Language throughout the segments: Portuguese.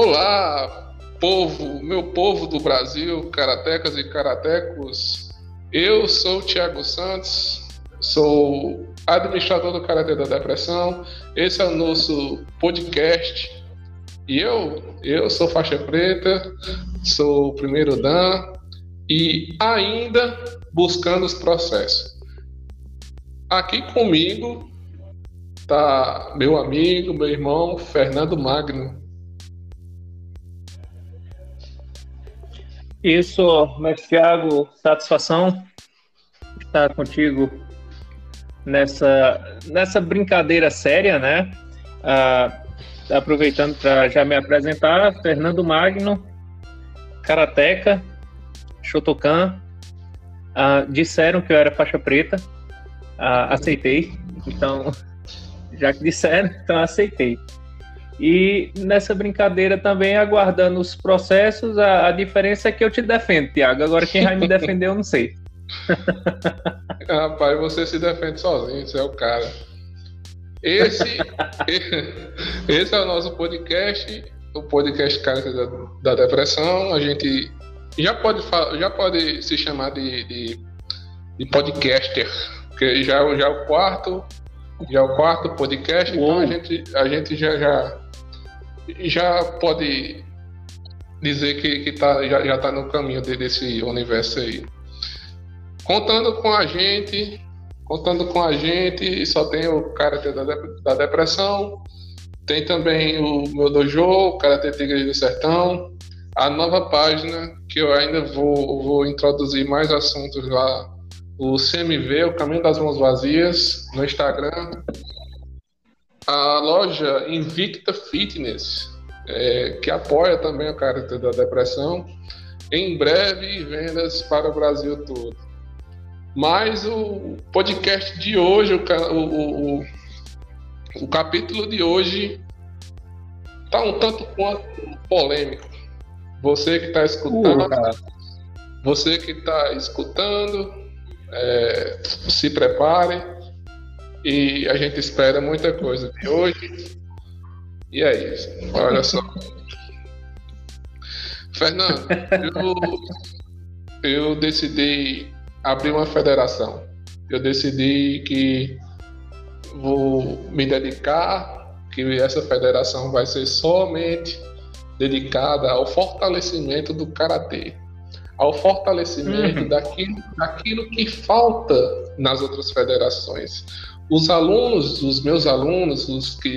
Olá, povo, meu povo do Brasil, karatecas e karatecos. Eu sou o Thiago Santos, sou administrador do Karatê da Depressão. Esse é o nosso podcast. E eu, eu sou faixa preta, sou o primeiro Dan e ainda buscando os processos. Aqui comigo tá meu amigo, meu irmão Fernando Magno. Isso, mestre Thiago, satisfação estar contigo nessa, nessa brincadeira séria, né? Ah, aproveitando para já me apresentar, Fernando Magno, Karateca, Shotokan, ah, disseram que eu era faixa preta, ah, aceitei, então, já que disseram, então aceitei. E nessa brincadeira também, aguardando os processos, a, a diferença é que eu te defendo, Tiago. Agora quem vai me defender, eu não sei. Rapaz, você se defende sozinho, você é o cara. Esse, esse é o nosso podcast, o podcast Cara da, da Depressão. A gente já pode, já pode se chamar de, de, de podcaster, porque já, já é o quarto, já é o quarto podcast, então a gente, a gente já, já já pode dizer que, que tá, já, já tá no caminho desse universo aí. Contando com a gente, contando com a gente, só tem o Karate da, da Depressão, tem também o meu dojo, o Karate Tigre do Sertão, a nova página que eu ainda vou, vou introduzir mais assuntos lá, o CMV, o Caminho das Mãos Vazias, no Instagram, a loja Invicta Fitness, é, que apoia também o caráter da depressão, em breve vendas para o Brasil todo. Mas o podcast de hoje, o, o, o, o capítulo de hoje, está um tanto quanto polêmico. Você que está escutando, uh, você que está escutando, é, se prepare e a gente espera muita coisa de hoje. E é isso. Olha só. Fernando, eu, eu decidi abrir uma federação. Eu decidi que vou me dedicar, que essa federação vai ser somente dedicada ao fortalecimento do karatê, ao fortalecimento uhum. daquilo, daquilo que falta nas outras federações os alunos, os meus alunos, os que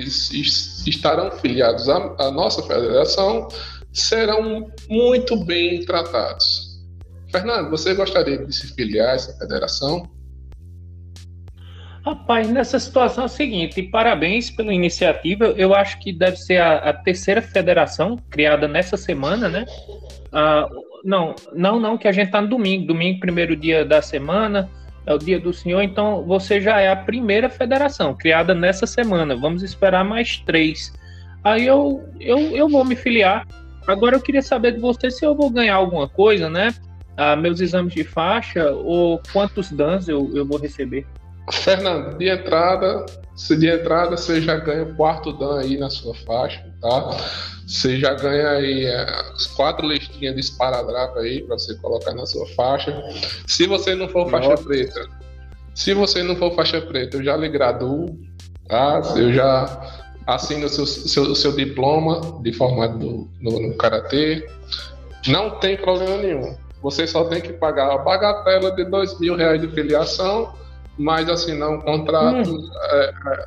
estarão filiados à, à, nossa federação, serão muito bem tratados. Fernando, você gostaria de se filiar a essa federação? Rapaz, nessa situação é o seguinte, parabéns pela iniciativa. Eu acho que deve ser a, a terceira federação criada nessa semana, né? Ah, não, não, não, que a gente está no domingo, domingo, primeiro dia da semana é o dia do Senhor, então você já é a primeira federação criada nessa semana. Vamos esperar mais três. Aí eu, eu, eu vou me filiar. Agora eu queria saber de você se eu vou ganhar alguma coisa, né? Ah, meus exames de faixa ou quantos danos eu, eu vou receber. Fernando, de entrada, se de entrada você já ganha o quarto dan aí na sua faixa, tá? Você já ganha aí é, as quatro listinhas de esparadrapo aí para você colocar na sua faixa. Se você não for faixa Nossa. preta, se você não for faixa preta, eu já lhe graduo, tá? Eu já assino o seu, seu, seu diploma de formado no, no Karatê. Não tem problema nenhum. Você só tem que pagar a bagatela de dois mil reais de filiação, mas assinar um contrato hum. é, é,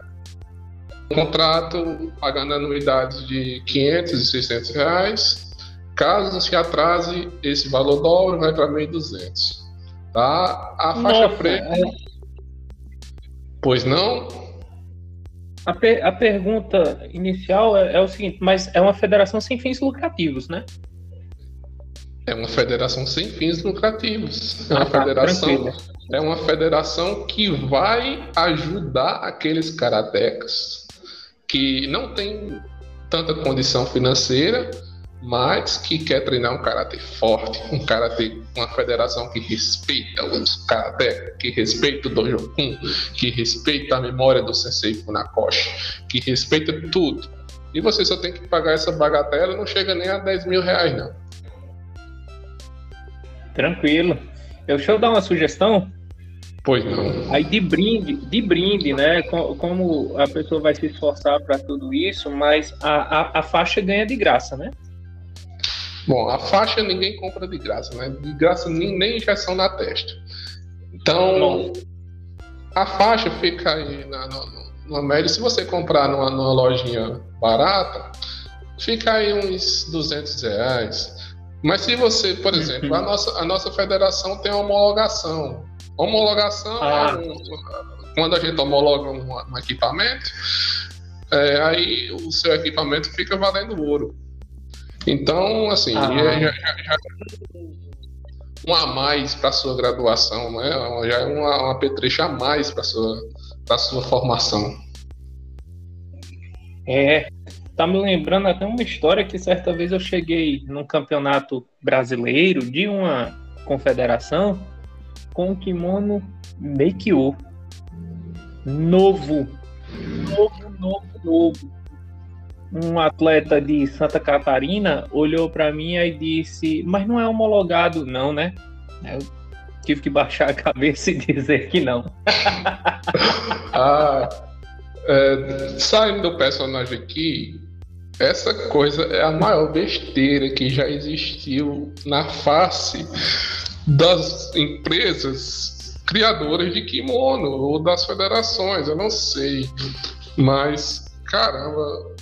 contrato pagando anuidades de 500 e 600 reais. Caso se atrase, esse valor dobra vai para 1.200. Tá? A faixa Nossa, preta. É... Pois não? A, per a pergunta inicial é, é, o seguinte: mas é uma federação sem fins lucrativos, né? É uma federação sem fins lucrativos. É uma ah, tá, federação. É uma federação que vai ajudar aqueles karatecas que não tem tanta condição financeira, mas que quer treinar um karatê forte, um karatê, uma federação que respeita os karatê, que respeita o dojo kun, que respeita a memória do sensei Funakoshi, que respeita tudo. E você só tem que pagar essa bagatela, não chega nem a 10 mil reais, não. Tranquilo. Eu, deixa eu dar uma sugestão. Pois não. Aí de brinde, de brinde, né? Como a pessoa vai se esforçar para tudo isso, mas a, a, a, faixa ganha de graça, né? Bom, a faixa ninguém compra de graça, né? De graça nem, nem injeção na testa. Então, a faixa fica aí na, na, numa média. Se você comprar numa, numa lojinha barata, fica aí uns 200 reais. Mas se você, por uhum. exemplo, a nossa, a nossa federação tem homologação. Homologação ah. é um, quando a gente homologa um, um equipamento, é, aí o seu equipamento fica valendo ouro. Então, assim, ah. já, já, já, um a mais para sua graduação, né? Já é uma, uma petrecha a mais para sua para sua formação. É, tá me lembrando até uma história que certa vez eu cheguei num campeonato brasileiro de uma confederação com um kimono Meikyo. Novo. Novo, novo, novo. Um atleta de Santa Catarina olhou para mim e disse: Mas não é homologado, não, né? Eu tive que baixar a cabeça e dizer que não. ah, é, saindo do personagem aqui, essa coisa é a maior besteira que já existiu na face das empresas criadoras de kimono ou das federações, eu não sei. Mas, caramba,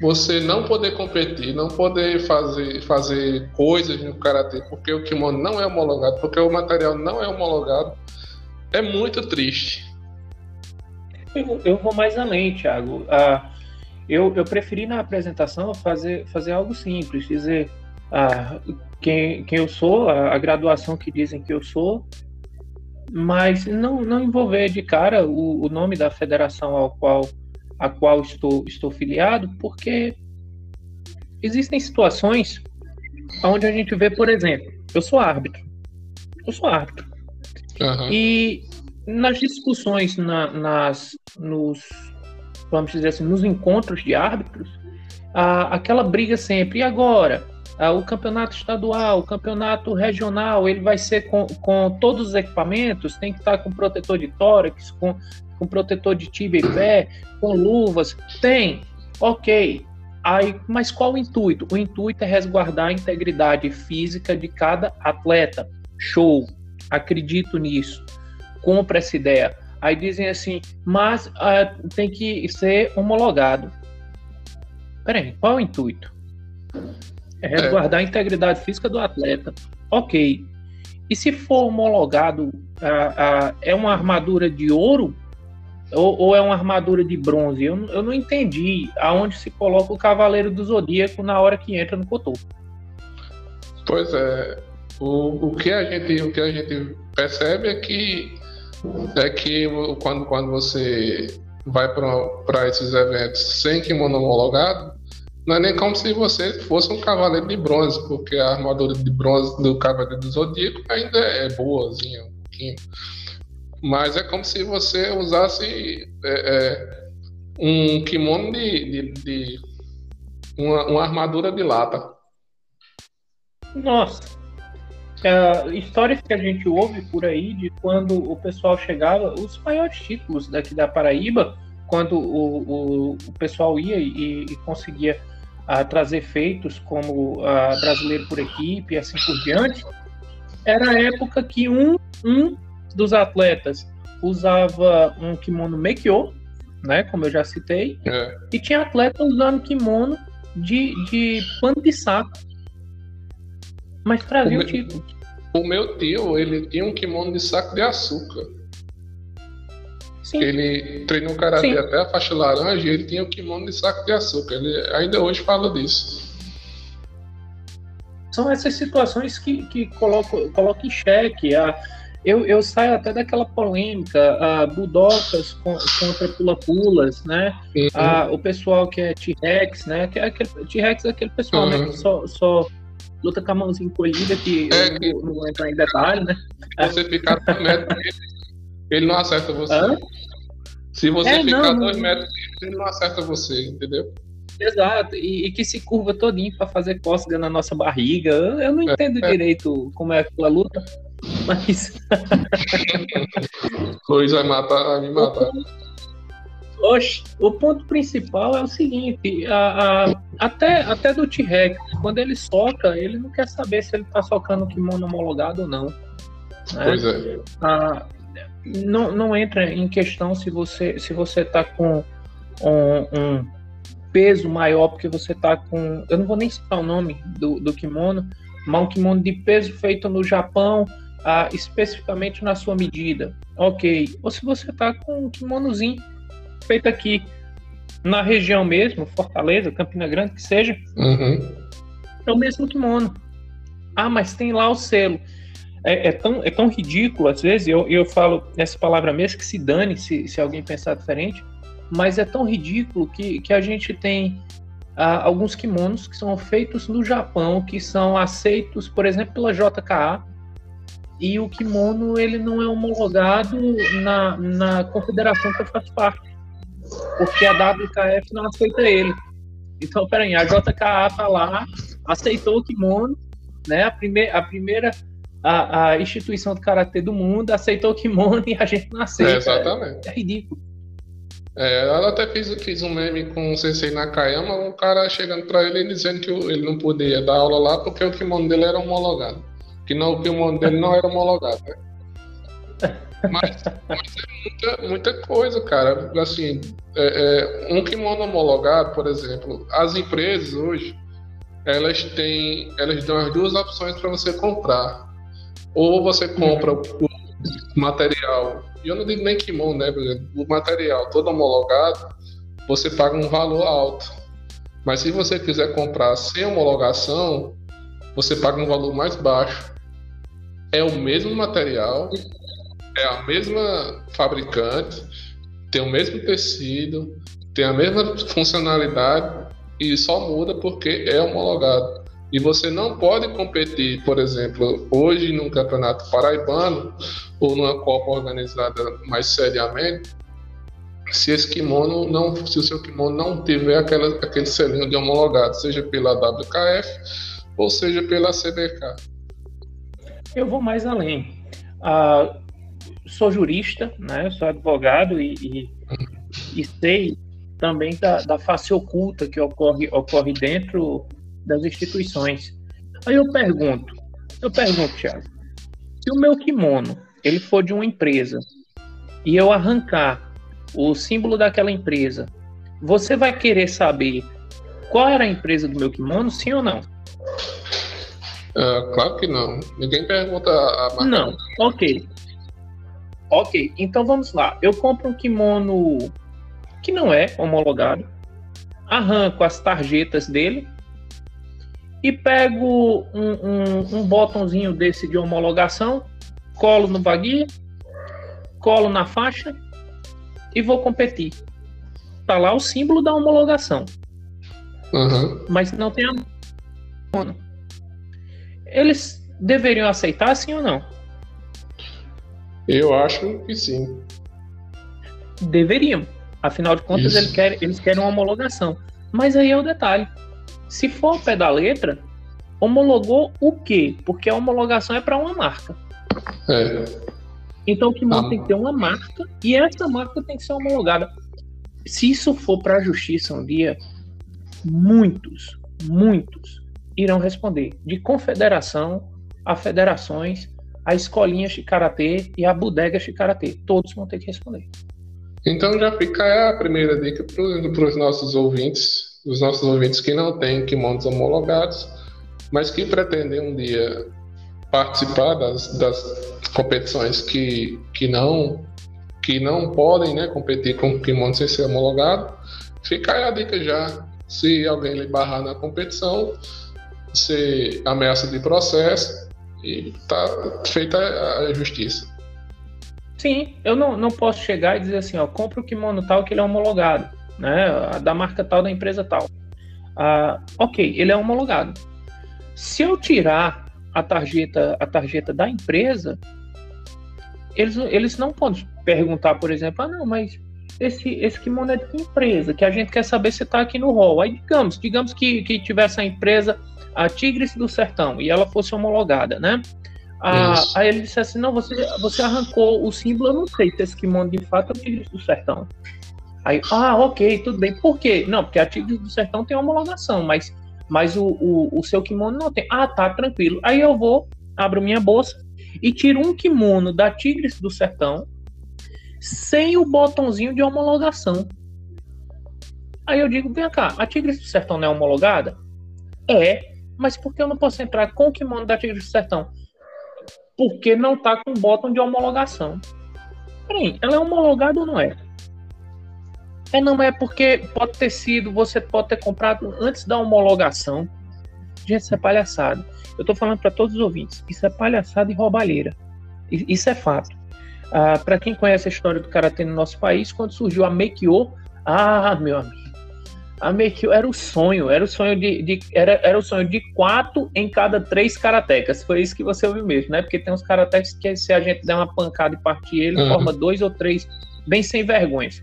você não poder competir, não poder fazer, fazer coisas no karatê porque o kimono não é homologado, porque o material não é homologado, é muito triste. Eu, eu vou mais além, Thiago. Ah, eu, eu preferi na apresentação fazer, fazer algo simples, dizer ah, quem, quem eu sou, a, a graduação que dizem que eu sou, mas não, não envolver de cara o, o nome da federação ao qual a qual estou, estou filiado, porque existem situações onde a gente vê, por exemplo, eu sou árbitro, eu sou árbitro, uhum. e nas discussões, na, nas, nos, vamos dizer assim, nos encontros de árbitros, aquela briga sempre, e agora? o campeonato estadual, o campeonato regional, ele vai ser com, com todos os equipamentos, tem que estar com protetor de tórax, com com protetor de tibia e pé, com luvas? Tem, ok. Aí, mas qual o intuito? O intuito é resguardar a integridade física de cada atleta. Show, acredito nisso. Compra essa ideia. Aí dizem assim, mas uh, tem que ser homologado. Peraí, qual o intuito? É resguardar a integridade física do atleta. Ok. E se for homologado, uh, uh, é uma armadura de ouro? Ou, ou, é uma armadura de bronze? Eu, eu não entendi aonde se coloca o Cavaleiro do Zodíaco na hora que entra no Cotô. Pois é. O, o, que a gente, o que a gente percebe é que, é que quando, quando você vai para esses eventos sem kimono homologado, não é nem como se você fosse um cavaleiro de bronze, porque a armadura de bronze do cavaleiro do Zodíaco ainda é boazinha, um pouquinho. Mas é como se você usasse é, é, um kimono de, de, de uma, uma, armadura de lata. Nossa. É, histórias que a gente ouve por aí de quando o pessoal chegava, os maiores títulos daqui da Paraíba, quando o, o, o pessoal ia e, e conseguia uh, trazer feitos como uh, brasileiro por equipe e assim por diante, era a época que um, um dos atletas usava um kimono Meikyo, né, como eu já citei, é. e tinha atleta usando kimono de, de pano de saco. Mas trazia o, o título. O meu tio, ele tinha um kimono de saco de açúcar. Sim. Ele treinou karatê até a faixa laranja e ele tinha um kimono de saco de açúcar. Ele ainda hoje fala disso. São essas situações que, que colocam, colocam em xeque a, eu, eu saio até daquela polêmica, uh, Budocas contra Pula-Pulas, né? Uhum. Uh, o pessoal que é T-Rex, né? Que é T-Rex é aquele pessoal uhum. né, que só, só luta com a mãozinha encolhida, que é, eu não, não vou entrar em detalhe, né? Se você ficar dois metros ele não acerta você. Hã? Se você é, ficar não, dois metros ele não acerta você, entendeu? Exato, e, e, que se curva todinho para fazer cócega na nossa barriga. Eu, eu não entendo é, direito como é aquela luta, mas. Luiz vai matar, vai me matar. Oxe, o ponto principal é o seguinte: a, a, até, até do T-Rex, quando ele soca, ele não quer saber se ele tá socando o kimono homologado ou não. Né? Pois é. A, não, não entra em questão se você se você tá com um, um peso maior, porque você tá com. Eu não vou nem citar o nome do, do kimono, mas um kimono de peso feito no Japão, ah, especificamente na sua medida. Ok. Ou se você tá com um kimonozinho feito aqui na região mesmo, Fortaleza, Campina Grande, que seja, uhum. é o mesmo kimono. Ah, mas tem lá o selo. É, é, tão, é tão ridículo, às vezes, eu, eu falo essa palavra mesmo, que se dane se, se alguém pensar diferente, mas é tão ridículo que, que a gente tem ah, alguns kimonos que são feitos no Japão, que são aceitos, por exemplo, pela JKA, e o kimono ele não é homologado na, na confederação que eu faço parte porque a WKF não aceita ele. Então, peraí, a JKA tá lá, aceitou o kimono, né? A, prime a primeira a, a instituição de karatê do mundo aceitou o kimono e a gente não aceita. É, exatamente. É, ridículo. É, ela até fez, fez um meme com o Sensei Nakayama, um cara chegando para ele dizendo que ele não podia dar aula lá porque o kimono dele era homologado. Que não, o kimono dele não era homologado, né? Mas, mas é muita, muita, coisa, cara. Assim, é, é, um kimono homologado, por exemplo, as empresas hoje, elas têm, elas dão as duas opções para você comprar. Ou você compra o material, e eu não digo nem kimono, né? O material todo homologado, você paga um valor alto. Mas se você quiser comprar sem homologação, você paga um valor mais baixo. É o mesmo material, é a mesma fabricante, tem o mesmo tecido, tem a mesma funcionalidade e só muda porque é homologado. E você não pode competir, por exemplo, hoje num campeonato paraibano ou numa Copa organizada mais seriamente, se esse kimono não, se o seu kimono não tiver aquela, aquele selinho de homologado, seja pela WKF ou seja pela CBK. Eu vou mais além. Ah, sou jurista, né? Sou advogado e, e, e sei também da, da face oculta que ocorre, ocorre dentro das instituições. Aí eu pergunto, eu pergunto, Thiago, se o meu kimono ele for de uma empresa e eu arrancar o símbolo daquela empresa, você vai querer saber qual era a empresa do meu kimono, sim ou não? Uh, claro que não. Ninguém pergunta a marca. Não, ok. Ok, então vamos lá. Eu compro um kimono que não é homologado, arranco as tarjetas dele e pego um, um, um botãozinho desse de homologação, colo no baguia, colo na faixa e vou competir. Tá lá o símbolo da homologação. Uhum. Mas não tem a. Eles deveriam aceitar sim ou não? Eu acho que sim. Deveriam. Afinal de contas, eles querem, eles querem uma homologação. Mas aí é o detalhe. Se for o pé da letra, homologou o quê? Porque a homologação é para uma marca. É. Então o kimono ah. tem que ter uma marca e essa marca tem que ser homologada. Se isso for para a justiça um dia, muitos, muitos irão responder de confederação a federações a escolinha de karatê e a bodega de karatê. Todos vão ter que responder. Então já fica a primeira dica para os nossos ouvintes, os nossos ouvintes que não têm kimonos homologados, mas que pretendem um dia participar das, das competições que, que não que não podem né, competir com kimono sem ser homologado, fica aí a dica já. Se alguém lhe barrar na competição, se ameaça de processo, e tá feita a justiça. Sim, eu não, não posso chegar e dizer assim, ó, compra o kimono tal que ele é homologado, né, da marca tal, da empresa tal. Ah, ok, ele é homologado. Se eu tirar a tarjeta, a tarjeta da empresa, eles, eles não podem perguntar, por exemplo, ah, não, mas esse, esse kimono é de que empresa? Que a gente quer saber se está aqui no rol. Aí, digamos, digamos que, que tivesse a empresa, a Tigres do Sertão, e ela fosse homologada, né? Ah, aí ele disse assim: não, você, você arrancou o símbolo, eu não sei se esse kimono de fato é o Tigres do Sertão. Aí, ah, ok, tudo bem. Por quê? Não, porque a Tigres do Sertão tem homologação, mas, mas o, o, o seu kimono não tem. Ah, tá, tranquilo. Aí eu vou, abro minha bolsa e tiro um kimono da Tigres do Sertão sem o botãozinho de homologação. Aí eu digo, vem cá, a Tigres do Sertão não é homologada? É, mas por que eu não posso entrar com o kimono da Tigres do Sertão? porque não está com botão de homologação. Peraí, ela é homologada ou não é? É, não é porque pode ter sido, você pode ter comprado antes da homologação. Gente, isso é palhaçada. Eu estou falando para todos os ouvintes, isso é palhaçada e roubalheira. Isso é fato. Ah, para quem conhece a história do karatê no nosso país, quando surgiu a Meikyo, ah, meu amigo, a Meikyo era o sonho, era o sonho de, de, era, era o sonho de quatro em cada três karatecas. Foi isso que você ouviu mesmo, né? Porque tem uns karatecas que se a gente der uma pancada e partir ele, uhum. forma dois ou três bem sem vergonhas.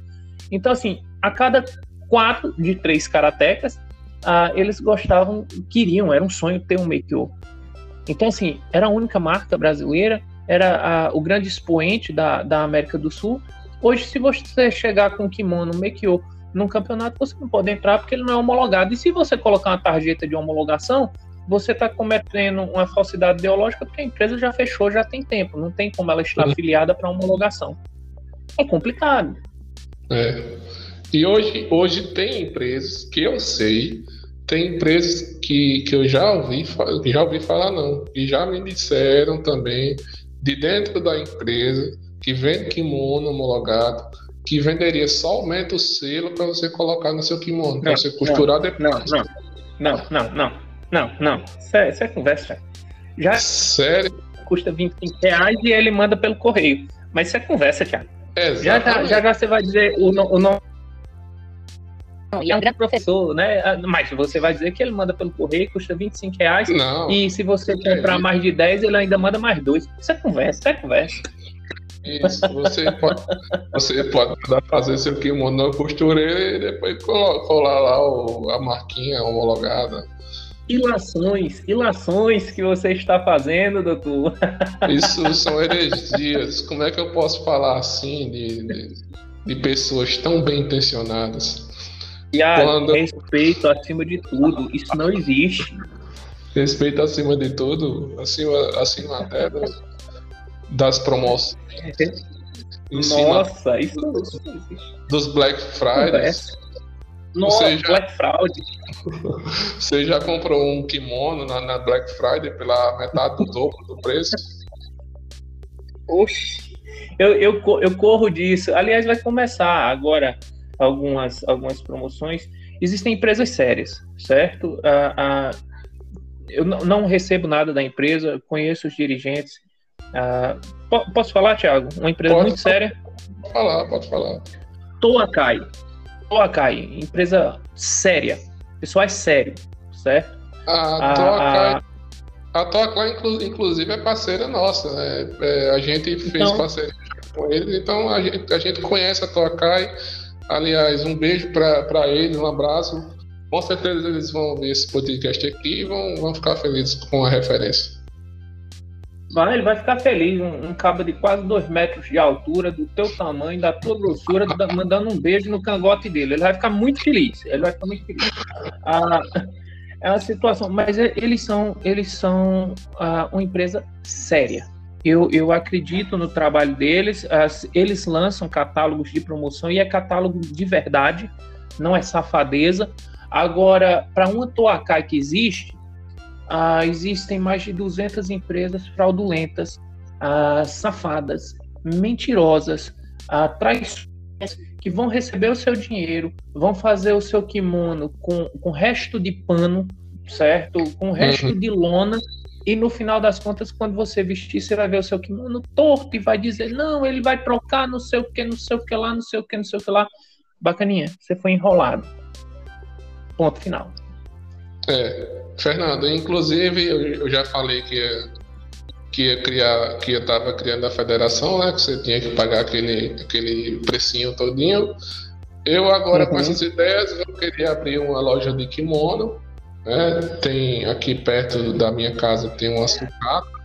Então, assim, a cada quatro de três karatecas, ah, eles gostavam, queriam, era um sonho ter um Meikyo. Então, assim, era a única marca brasileira, era a, o grande expoente da, da América do Sul. Hoje, se você chegar com um kimono Meikyo num campeonato você não pode entrar porque ele não é homologado. E se você colocar uma tarjeta de homologação, você está cometendo uma falsidade ideológica porque a empresa já fechou, já tem tempo, não tem como ela estar uhum. afiliada para homologação. É complicado. É. E hoje, hoje tem empresas que eu sei, tem empresas que, que eu já ouvi, já ouvi falar não, e já me disseram também de dentro da empresa que vende kimono homologado que venderia somente o selo para você colocar no seu kimono, para você costurar não, depois. Não, não, não, não, não, não. Isso é, isso é conversa. Já Sério? Custa 25 reais e ele manda pelo correio. Mas isso é conversa, Thiago. Já, já, já, já você vai dizer o, o nome. E é um grande professor, né? Ah, mas você vai dizer que ele manda pelo correio, custa 25 reais. Não. E se você comprar é, mais de 10, ele ainda manda mais dois. Isso é conversa, isso é conversa. Isso, você pode, você pode fazer seu kimono na costureira e depois colar lá o, a marquinha homologada. Ilações, ilações que você está fazendo, doutor. Isso são heresias. Como é que eu posso falar assim de, de, de pessoas tão bem intencionadas? E a Quando... respeito acima de tudo, isso não existe. Respeito acima de tudo, acima, acima até do, das promoções. Nossa, isso dos Black Fridays. Nossa, já, Black Fraud. Você já comprou um kimono na, na, Black Friday pela metade do dobro do preço? Oxi, eu, eu, eu corro disso. Aliás, vai começar agora algumas, algumas promoções. Existem empresas sérias, certo? Ah, ah, eu não recebo nada da empresa, conheço os dirigentes, Uh, posso falar, Thiago? Uma empresa pode muito séria. Pode falar, pode falar. Toakai. Toakai, empresa séria. Pessoal é sério, certo? A Toakai, a, a Toakai inclusive, é parceira nossa. Né? É, a gente fez então, parceria com eles, então a gente, a gente conhece a Toakai. Aliás, um beijo para eles, um abraço. Com certeza eles vão ver esse podcast aqui e vão, vão ficar felizes com a referência. Ele vai ficar feliz. Um, um cabo de quase dois metros de altura, do teu tamanho, da tua grossura, da, mandando um beijo no cangote dele. Ele vai ficar muito feliz. Ele vai ficar muito feliz. Ah, é uma situação, mas é, eles são, eles são ah, uma empresa séria. Eu, eu acredito no trabalho deles. As, eles lançam catálogos de promoção e é catálogo de verdade, não é safadeza. Agora, para uma Toacai que existe, ah, existem mais de 200 empresas fraudulentas, ah, safadas, mentirosas, ah, traiçoeiras, que vão receber o seu dinheiro, vão fazer o seu kimono com, com resto de pano, certo? Com resto uhum. de lona, e no final das contas, quando você vestir, você vai ver o seu kimono torto e vai dizer: não, ele vai trocar não sei o que, não sei o que lá, não sei o que, não sei o que lá. Bacaninha, você foi enrolado. Ponto final. É, Fernando, inclusive eu, já falei que, que ia criar, que eu estava criando a federação, né? Que você tinha que pagar aquele, aquele precinho todinho. Eu agora uhum. com essas ideias, eu queria abrir uma loja de kimono. Né? Tem aqui perto da minha casa tem uma sucata.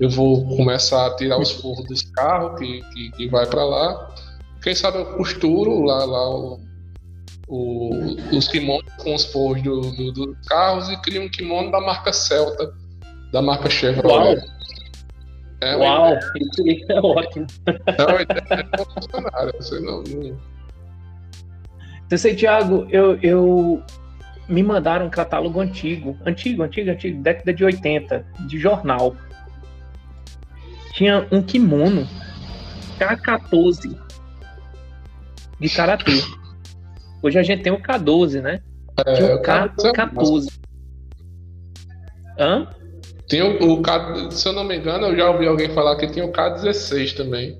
Eu vou começar a tirar os forros dos carros que, que, que vai para lá. Quem sabe eu costuro lá, lá o, os kimonos com os forros do, do, dos carros e crio um kimono da marca Celta, da marca Chevrolet. Uau. É Uau, isso é ótimo. É, é você não, não... Você sei, Thiago, eu, eu me mandaram um catálogo antigo, antigo, antigo, antigo, década de 80, de jornal. Tinha um kimono K14 de karatê. Hoje a gente tem o K12, né? É, o K14. Hã? Tem o, o K, se eu não me engano, eu já ouvi alguém falar que tinha o K16 também.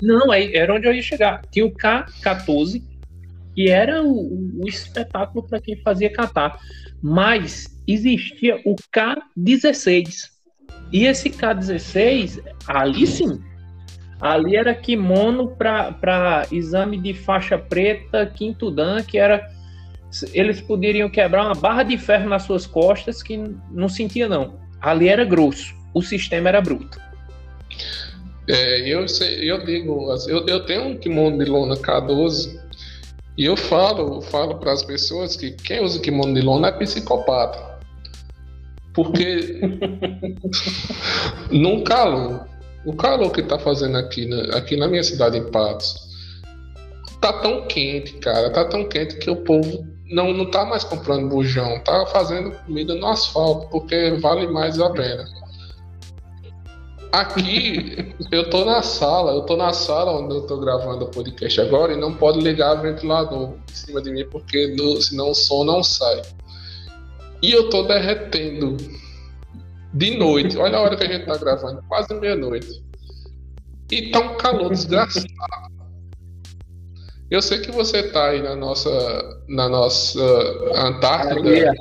Não, aí era onde eu ia chegar. Tinha o K14, que era o, o espetáculo para quem fazia catar. Mas existia o K16. E esse K16, ali sim, ali era kimono para exame de faixa preta, quinto dan, que era. Eles poderiam quebrar uma barra de ferro nas suas costas que não sentia, não. Ali era grosso, o sistema era bruto. É, eu, sei, eu digo, assim, eu, eu tenho um kimono de lona K12 e eu falo, falo para as pessoas que quem usa kimono de lona é psicopata. Porque num calor, o calor que tá fazendo aqui na, aqui na minha cidade em Patos, tá tão quente, cara, tá tão quente que o povo não, não tá mais comprando bujão, tá fazendo comida no asfalto, porque vale mais a pena. Aqui, eu tô na sala, eu tô na sala onde eu tô gravando o podcast agora e não pode ligar o ventilador em cima de mim, porque no, senão o som não sai. E eu tô derretendo de noite. Olha a hora que a gente tá gravando, quase meia-noite. E tá um calor desgraçado. Eu sei que você tá aí na nossa, na nossa Antártida,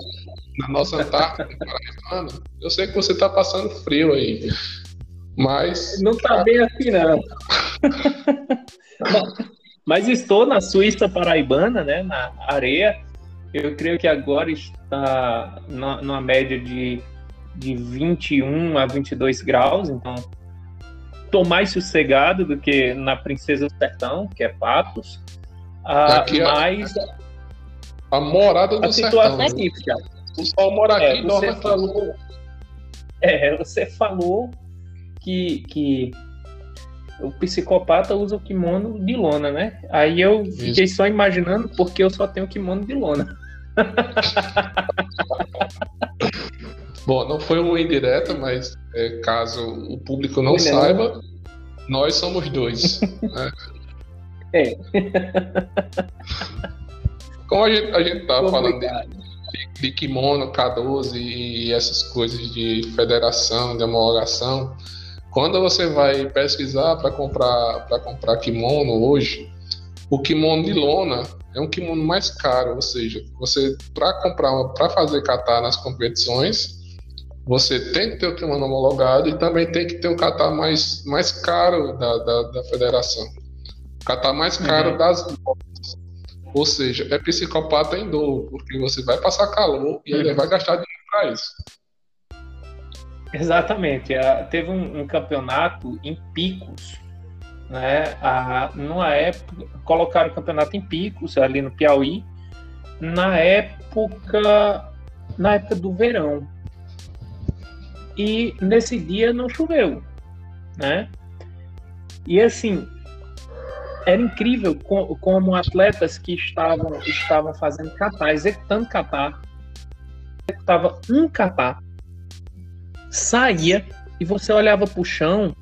na nossa Antártida Eu sei que você tá passando frio aí. Mas. Não tá bem assim, não. Mas estou na Suíça paraibana, né? Na areia. Eu creio que agora está na, numa média de, de 21 a 22 graus, então estou mais sossegado do que na Princesa do Sertão, que é Patos. Ah, aqui, mas a, a morada do a situação sertão, é típica. O sol mora aqui é, você falou, é, você falou que, que o psicopata usa o kimono de lona, né? Aí eu Isso. fiquei só imaginando porque eu só tenho kimono de lona. Bom, não foi uma indireta, mas é, caso o público não foi saiba, nós somos dois. né? É. Como a gente, a gente tá falando de, de, kimono, K12 e essas coisas de federação, de homologação, quando você vai pesquisar para comprar para comprar kimono hoje, o kimono de lona é um kimono mais caro, ou seja, você para comprar para fazer kata nas competições, você tem que ter o kimono homologado e também tem que ter o kata mais mais caro da, da, da federação, o kata mais caro uhum. das lojas. Ou seja, é psicopata em dobro, porque você vai passar calor e uhum. vai gastar dinheiro para isso. Exatamente. teve um, um, campeonato em picos, né? A, numa época, colocaram o campeonato em picos ali no Piauí, na época, na época do verão. E nesse dia não choveu, né? E assim, era incrível como atletas que estavam, estavam fazendo catar, executando catar, executava um catar saía e você olhava para o chão,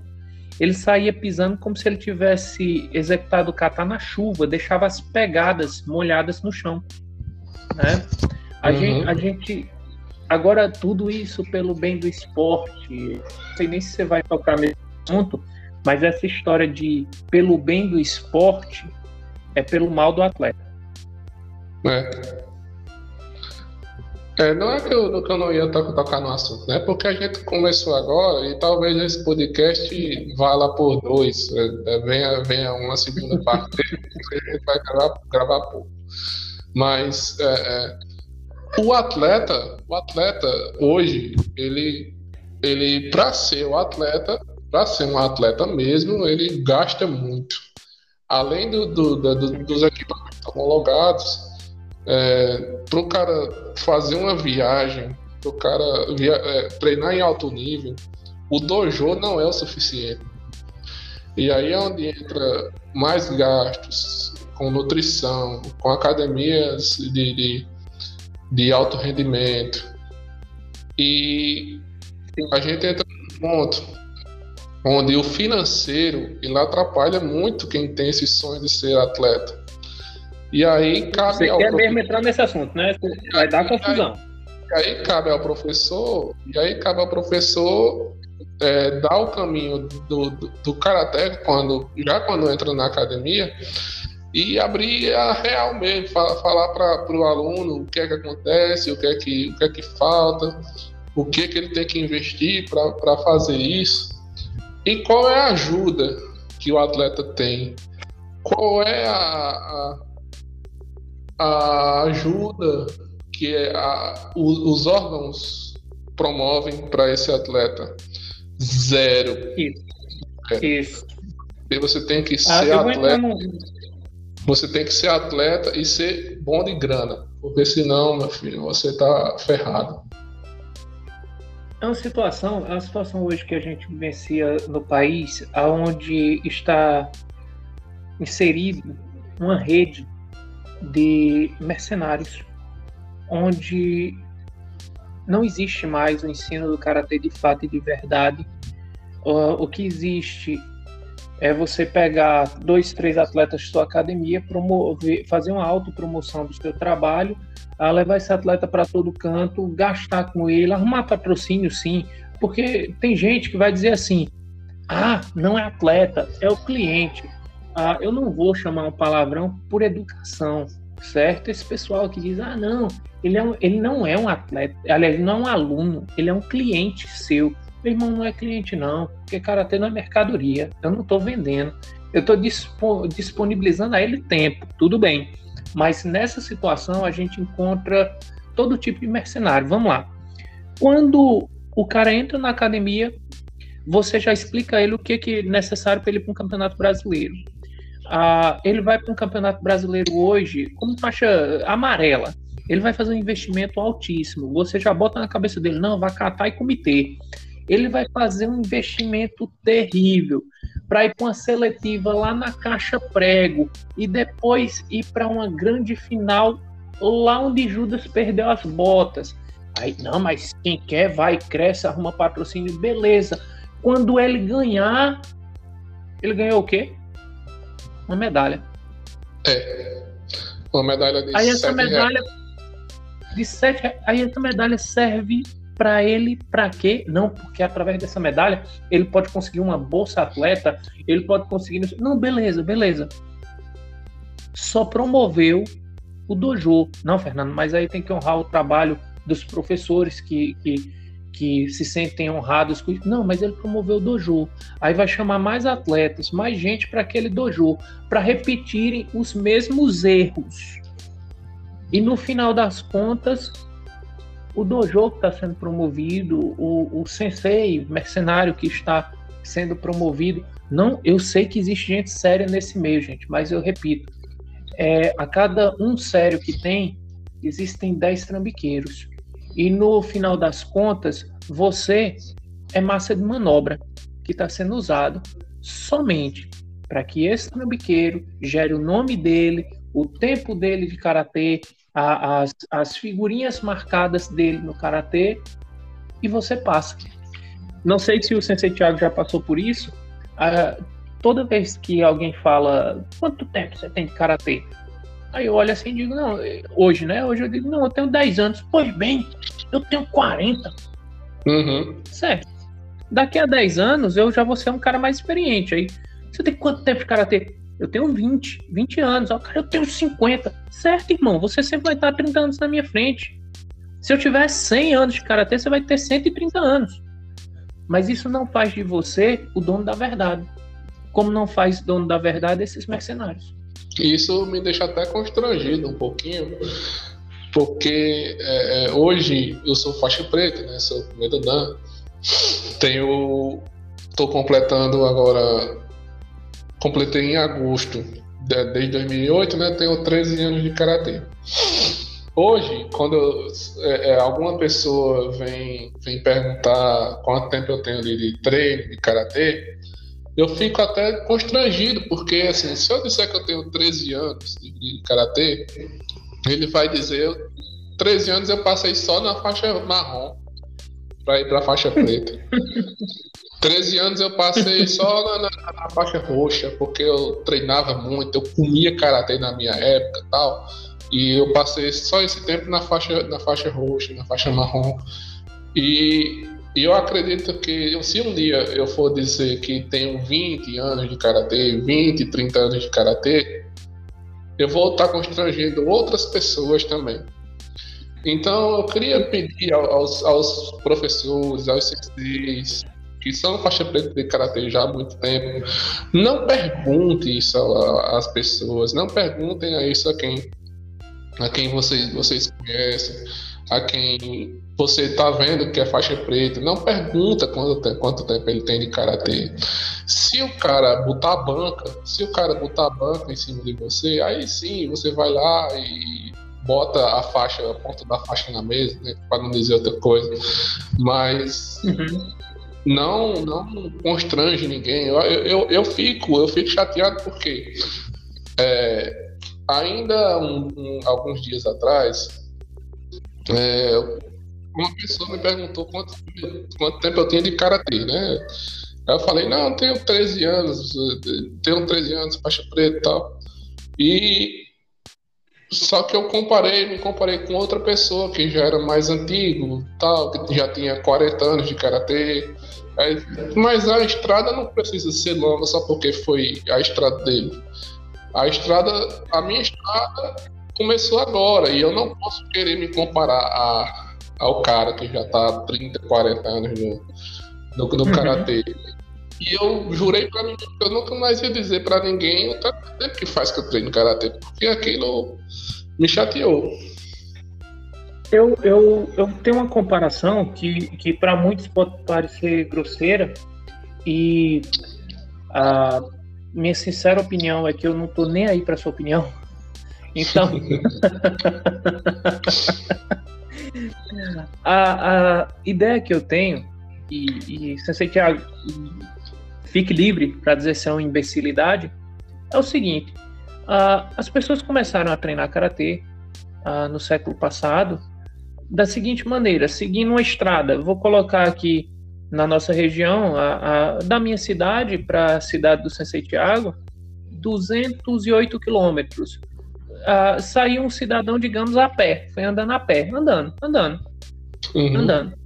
ele saía pisando como se ele tivesse executado o kata na chuva, deixava as pegadas molhadas no chão. Né? A, uhum. gente, a gente. Agora, tudo isso pelo bem do esporte. Não sei nem se você vai tocar nesse assunto, mas essa história de pelo bem do esporte é pelo mal do atleta. É. É, não é que eu, que eu não ia to tocar no assunto, né? Porque a gente começou agora e talvez esse podcast vá lá por dois, é, é venha, venha uma segunda parte dele, a gente vai gravar, gravar pouco. Mas é, é, o atleta, o atleta hoje, ele, ele para ser o atleta, para ser um atleta mesmo, ele gasta muito. Além do, do, do, dos equipamentos homologados, é, para o cara fazer uma viagem, para o cara via, é, treinar em alto nível, o dojo não é o suficiente. E aí é onde entra mais gastos com nutrição, com academias de, de, de alto rendimento. E a gente entra num ponto onde o financeiro ele atrapalha muito quem tem esse sonho de ser atleta. E aí cabe Você ao quer professor... mesmo entrar nesse assunto, né? Vai dar confusão. E aí, aí cabe ao professor, e aí cabe ao professor é, dar o caminho do, do, do karatê quando já quando entra na academia e abrir a real mesmo, falar, para o aluno o que é que acontece, o que é que, o que, é que falta, o que é que ele tem que investir para fazer isso e qual é a ajuda que o atleta tem, qual é a, a a ajuda que é a, os órgãos promovem para esse atleta. Zero. Isso. É. Isso. E você tem que ah, ser atleta. Você tem que ser atleta e ser bom de grana. Porque senão, meu filho, você tá ferrado. É uma situação, é uma situação hoje que a gente vivencia no país, aonde está inserido uma rede de mercenários, onde não existe mais o ensino do karatê de fato e de verdade. O que existe é você pegar dois, três atletas de sua academia, promover, fazer uma autopromoção do seu trabalho, levar esse atleta para todo canto, gastar com ele, arrumar patrocínio sim, porque tem gente que vai dizer assim: ah, não é atleta, é o cliente ah, eu não vou chamar um palavrão por educação, certo? Esse pessoal que diz, ah, não, ele, é um, ele não é um atleta, aliás, ele não é um aluno, ele é um cliente seu. Meu irmão não é cliente, não, porque karatê não é mercadoria, eu não estou vendendo, eu estou disponibilizando a ele tempo, tudo bem. Mas nessa situação a gente encontra todo tipo de mercenário. Vamos lá. Quando o cara entra na academia, você já explica a ele o que é necessário para ele para um campeonato brasileiro ah, ele vai para um campeonato brasileiro hoje como faixa amarela. Ele vai fazer um investimento altíssimo. Você já bota na cabeça dele, não, vai catar e comitê. Ele vai fazer um investimento terrível para ir para uma seletiva lá na caixa prego e depois ir para uma grande final lá onde Judas perdeu as botas. Aí, não, mas quem quer vai, cresce, arruma patrocínio, beleza. Quando ele ganhar, ele ganhou o quê? uma medalha. É. Uma medalha de aí essa medalha reais. de sete aí essa medalha serve para ele para quê? Não, porque através dessa medalha ele pode conseguir uma bolsa atleta, ele pode conseguir não, beleza, beleza. Só promoveu o dojo. Não, Fernando, mas aí tem que honrar o trabalho dos professores que, que que se sentem honrados com isso. Não, mas ele promoveu o dojo. Aí vai chamar mais atletas, mais gente para aquele dojo, para repetirem os mesmos erros. E no final das contas, o dojo que está sendo promovido, o, o sensei mercenário que está sendo promovido, não, eu sei que existe gente séria nesse meio, gente, mas eu repito, é, a cada um sério que tem, existem dez trambiqueiros. E no final das contas, você é massa de manobra que está sendo usado somente para que esse trambiqueiro gere o nome dele, o tempo dele de karatê, as, as figurinhas marcadas dele no karatê e você passa. Não sei se o Sensei Thiago já passou por isso. Uh, toda vez que alguém fala quanto tempo você tem de karatê, Aí eu olho assim e digo, não, hoje, né? Hoje eu digo, não, eu tenho 10 anos. Pois bem, eu tenho 40. Uhum. Certo. Daqui a 10 anos eu já vou ser um cara mais experiente. Aí, você tem quanto tempo de karatê? Eu tenho 20, 20 anos. Ó, cara, eu tenho 50. Certo, irmão, você sempre vai estar 30 anos na minha frente. Se eu tiver 100 anos de karatê, você vai ter 130 anos. Mas isso não faz de você o dono da verdade. Como não faz dono da verdade esses mercenários. Isso me deixa até constrangido um pouquinho, porque é, é hoje eu sou faixa preta, né? Sou primeiro dan. Tenho. Estou completando agora. Completei em agosto, desde 2008, né? Tenho 13 anos de karatê. Hoje, quando é, é, alguma pessoa vem, vem perguntar quanto tempo eu tenho de, de treino, de karatê, eu fico até constrangido, porque assim, se eu disser que eu tenho 13 anos de, de karatê, ele vai dizer: 13 anos eu passei só na faixa marrom para ir para a faixa preta. 13 anos eu passei só na, na, na, faixa roxa, porque eu treinava muito, eu comia karatê na minha época tal. E eu passei só esse tempo na faixa, na faixa roxa, na faixa marrom. E, e eu acredito que se um dia eu for dizer que tenho 20 anos de karatê, 20, 30 anos de karatê, eu vou estar constrangendo outras pessoas também. Então eu queria pedir aos, aos professores, aos senseis, que são faixa preta de karatê já há muito tempo, não pergunte isso às pessoas, não perguntem a isso a quem a quem vocês, vocês conhecem, a quem você está vendo que é faixa preta, não pergunta quanto, quanto tempo ele tem de karatê. Se o cara botar banca, se o cara botar a banca em cima de você, aí sim você vai lá e bota a faixa, a ponta da faixa na mesa, né, para não dizer outra coisa. Mas uhum. não, não constrange ninguém. Eu, eu, eu, fico, eu fico chateado porque é, Ainda um, um, alguns dias atrás, é, uma pessoa me perguntou quanto, quanto tempo eu tinha de karatê, né? Aí eu falei, não, tenho 13 anos, tenho 13 anos, faixa preta e tal. E só que eu comparei, me comparei com outra pessoa que já era mais antigo, tal, que já tinha 40 anos de karatê. mas a estrada não precisa ser longa só porque foi a estrada dele. A estrada, a minha estrada começou agora e eu não posso querer me comparar a, ao cara que já está há 30, 40 anos no, no, no uhum. E eu jurei para mim que eu nunca mais ia dizer para ninguém o tempo que faz que eu treino karatê, porque aquilo me chateou. Eu, eu, eu tenho uma comparação que, que para muitos pode parecer grosseira e uh, minha sincera opinião é que eu não tô nem aí para sua opinião. Então, a, a, ideia que eu tenho, e, e Sensei Thiago, fique livre para dizer se é uma imbecilidade, é o seguinte: uh, as pessoas começaram a treinar karatê uh, no século passado da seguinte maneira, seguindo uma estrada. Vou colocar aqui na nossa região, a, a, da minha cidade para a cidade do Sensei Tiago, 208 quilômetros. Uh, saiu um cidadão, digamos, a pé, foi andando a pé, andando, andando, uhum. andando.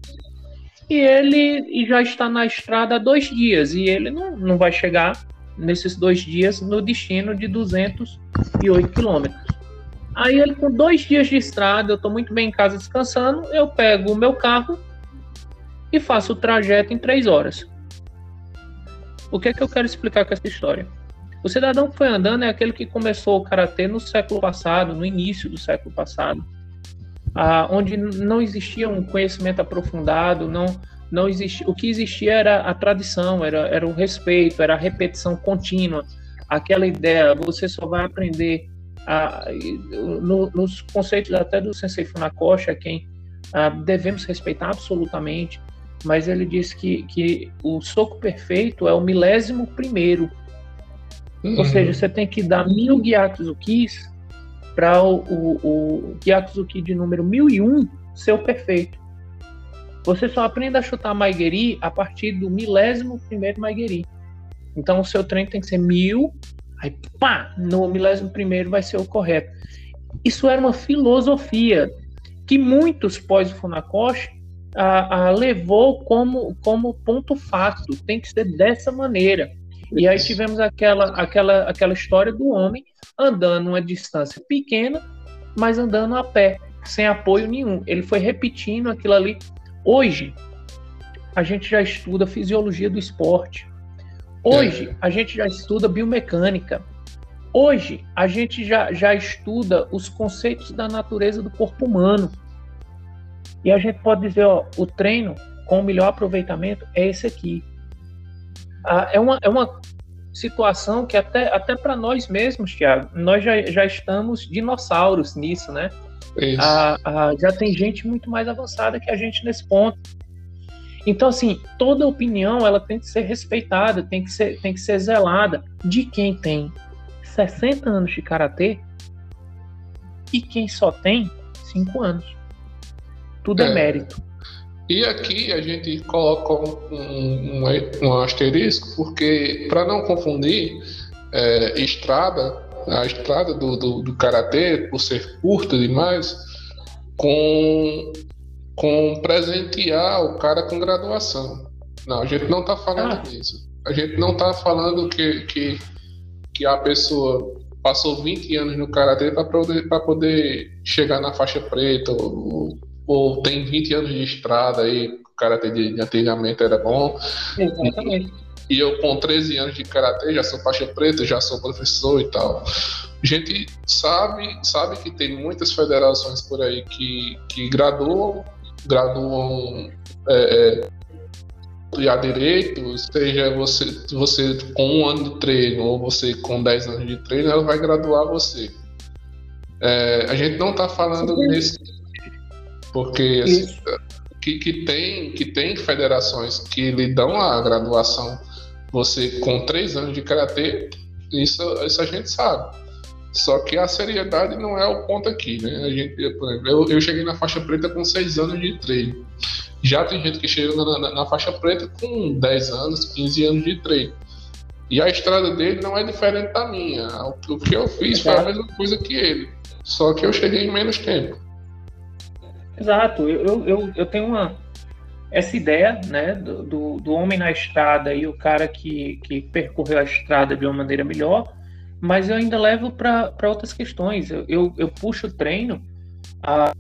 E ele já está na estrada há dois dias, e ele não, não vai chegar nesses dois dias no destino de 208 quilômetros. Aí ele, com dois dias de estrada, eu estou muito bem em casa descansando, eu pego o meu carro e faço o trajeto em três horas. O que é que eu quero explicar com essa história? O cidadão que foi andando é aquele que começou o karatê no século passado, no início do século passado, ah, onde não existia um conhecimento aprofundado, não, não existia, o que existia era a tradição, era, era o respeito, era a repetição contínua, aquela ideia, você só vai aprender a, no, nos conceitos até do Sensei Funakoshi, a quem ah, devemos respeitar absolutamente, mas ele diz que, que o soco perfeito é o milésimo primeiro. Uhum. Ou seja, você tem que dar mil Gyakusukis para o, o, o Gyakuzuki de número 1001 ser o perfeito. Você só aprende a chutar Maigeri a partir do milésimo primeiro Maigeri. Então o seu treino tem que ser mil, aí pá, no milésimo primeiro vai ser o correto. Isso era uma filosofia que muitos pós-Funakoshi a, a, levou como, como ponto fato, tem que ser dessa maneira. E aí tivemos aquela, aquela, aquela história do homem andando uma distância pequena, mas andando a pé, sem apoio nenhum. Ele foi repetindo aquilo ali. Hoje, a gente já estuda fisiologia do esporte. Hoje, é. a gente já estuda biomecânica. Hoje, a gente já, já estuda os conceitos da natureza do corpo humano. E a gente pode dizer, ó, o treino com o melhor aproveitamento é esse aqui. Ah, é, uma, é uma situação que até, até para nós mesmos, Thiago, nós já, já estamos dinossauros nisso, né? Ah, ah, já tem gente muito mais avançada que a gente nesse ponto. Então, assim, toda opinião ela tem que ser respeitada, tem que ser, tem que ser zelada de quem tem 60 anos de karatê e quem só tem 5 anos. Tudo é, é mérito. E aqui a gente coloca um, um, um asterisco, porque para não confundir é, estrada, a estrada do, do, do karatê, por ser curta demais, com, com presentear o cara com graduação. Não, a gente não está falando ah. disso. A gente não está falando que, que, que a pessoa passou 20 anos no karatê para poder, poder chegar na faixa preta ou, ou tem 20 anos de estrada aí, o karatê de, de antigamente era bom. Exatamente. E, e eu com 13 anos de karatê já sou faixa preta, já sou professor e tal. A gente sabe, sabe que tem muitas federações por aí que, que graduam, graduam é, é, direito, seja você, você com um ano de treino ou você com 10 anos de treino, ela vai graduar você. É, a gente não está falando Sim. nesse porque assim, que, que, tem, que tem federações que lhe dão a graduação, você com três anos de karatê, isso, isso a gente sabe. Só que a seriedade não é o ponto aqui, né? A gente, eu, eu cheguei na faixa preta com seis anos de treino. Já tem gente que chega na, na, na, faixa preta com 10 anos, 15 anos de treino. E a estrada dele não é diferente da minha. O, o que eu fiz foi a mesma coisa que ele. Só que eu cheguei em menos tempo. Exato, eu, eu, eu tenho uma essa ideia né, do, do, homem na estrada e o cara que, que percorreu a estrada de uma maneira melhor, mas eu ainda levo para outras questões. Eu, eu, eu, puxo o treino a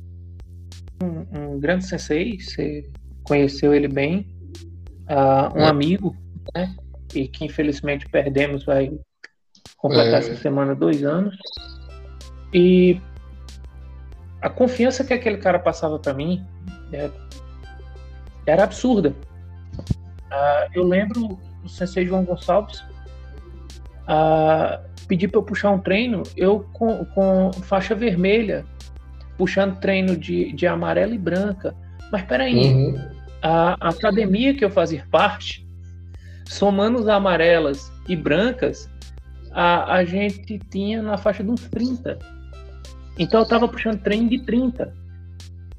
um, um, grande sensei, você conheceu ele bem, a um é. amigo, né, e que infelizmente perdemos, vai completar é. essa semana dois anos. E a confiança que aquele cara passava para mim é, era absurda. Uh, eu lembro o sensei João Gonçalves uh, pedir para eu puxar um treino, eu com, com, faixa vermelha, puxando treino de, de amarela e branca. Mas peraí, uhum. a, a academia que eu fazia parte, somando as amarelas e brancas, a, a gente tinha na faixa de uns 30. Então eu estava puxando treino de 30,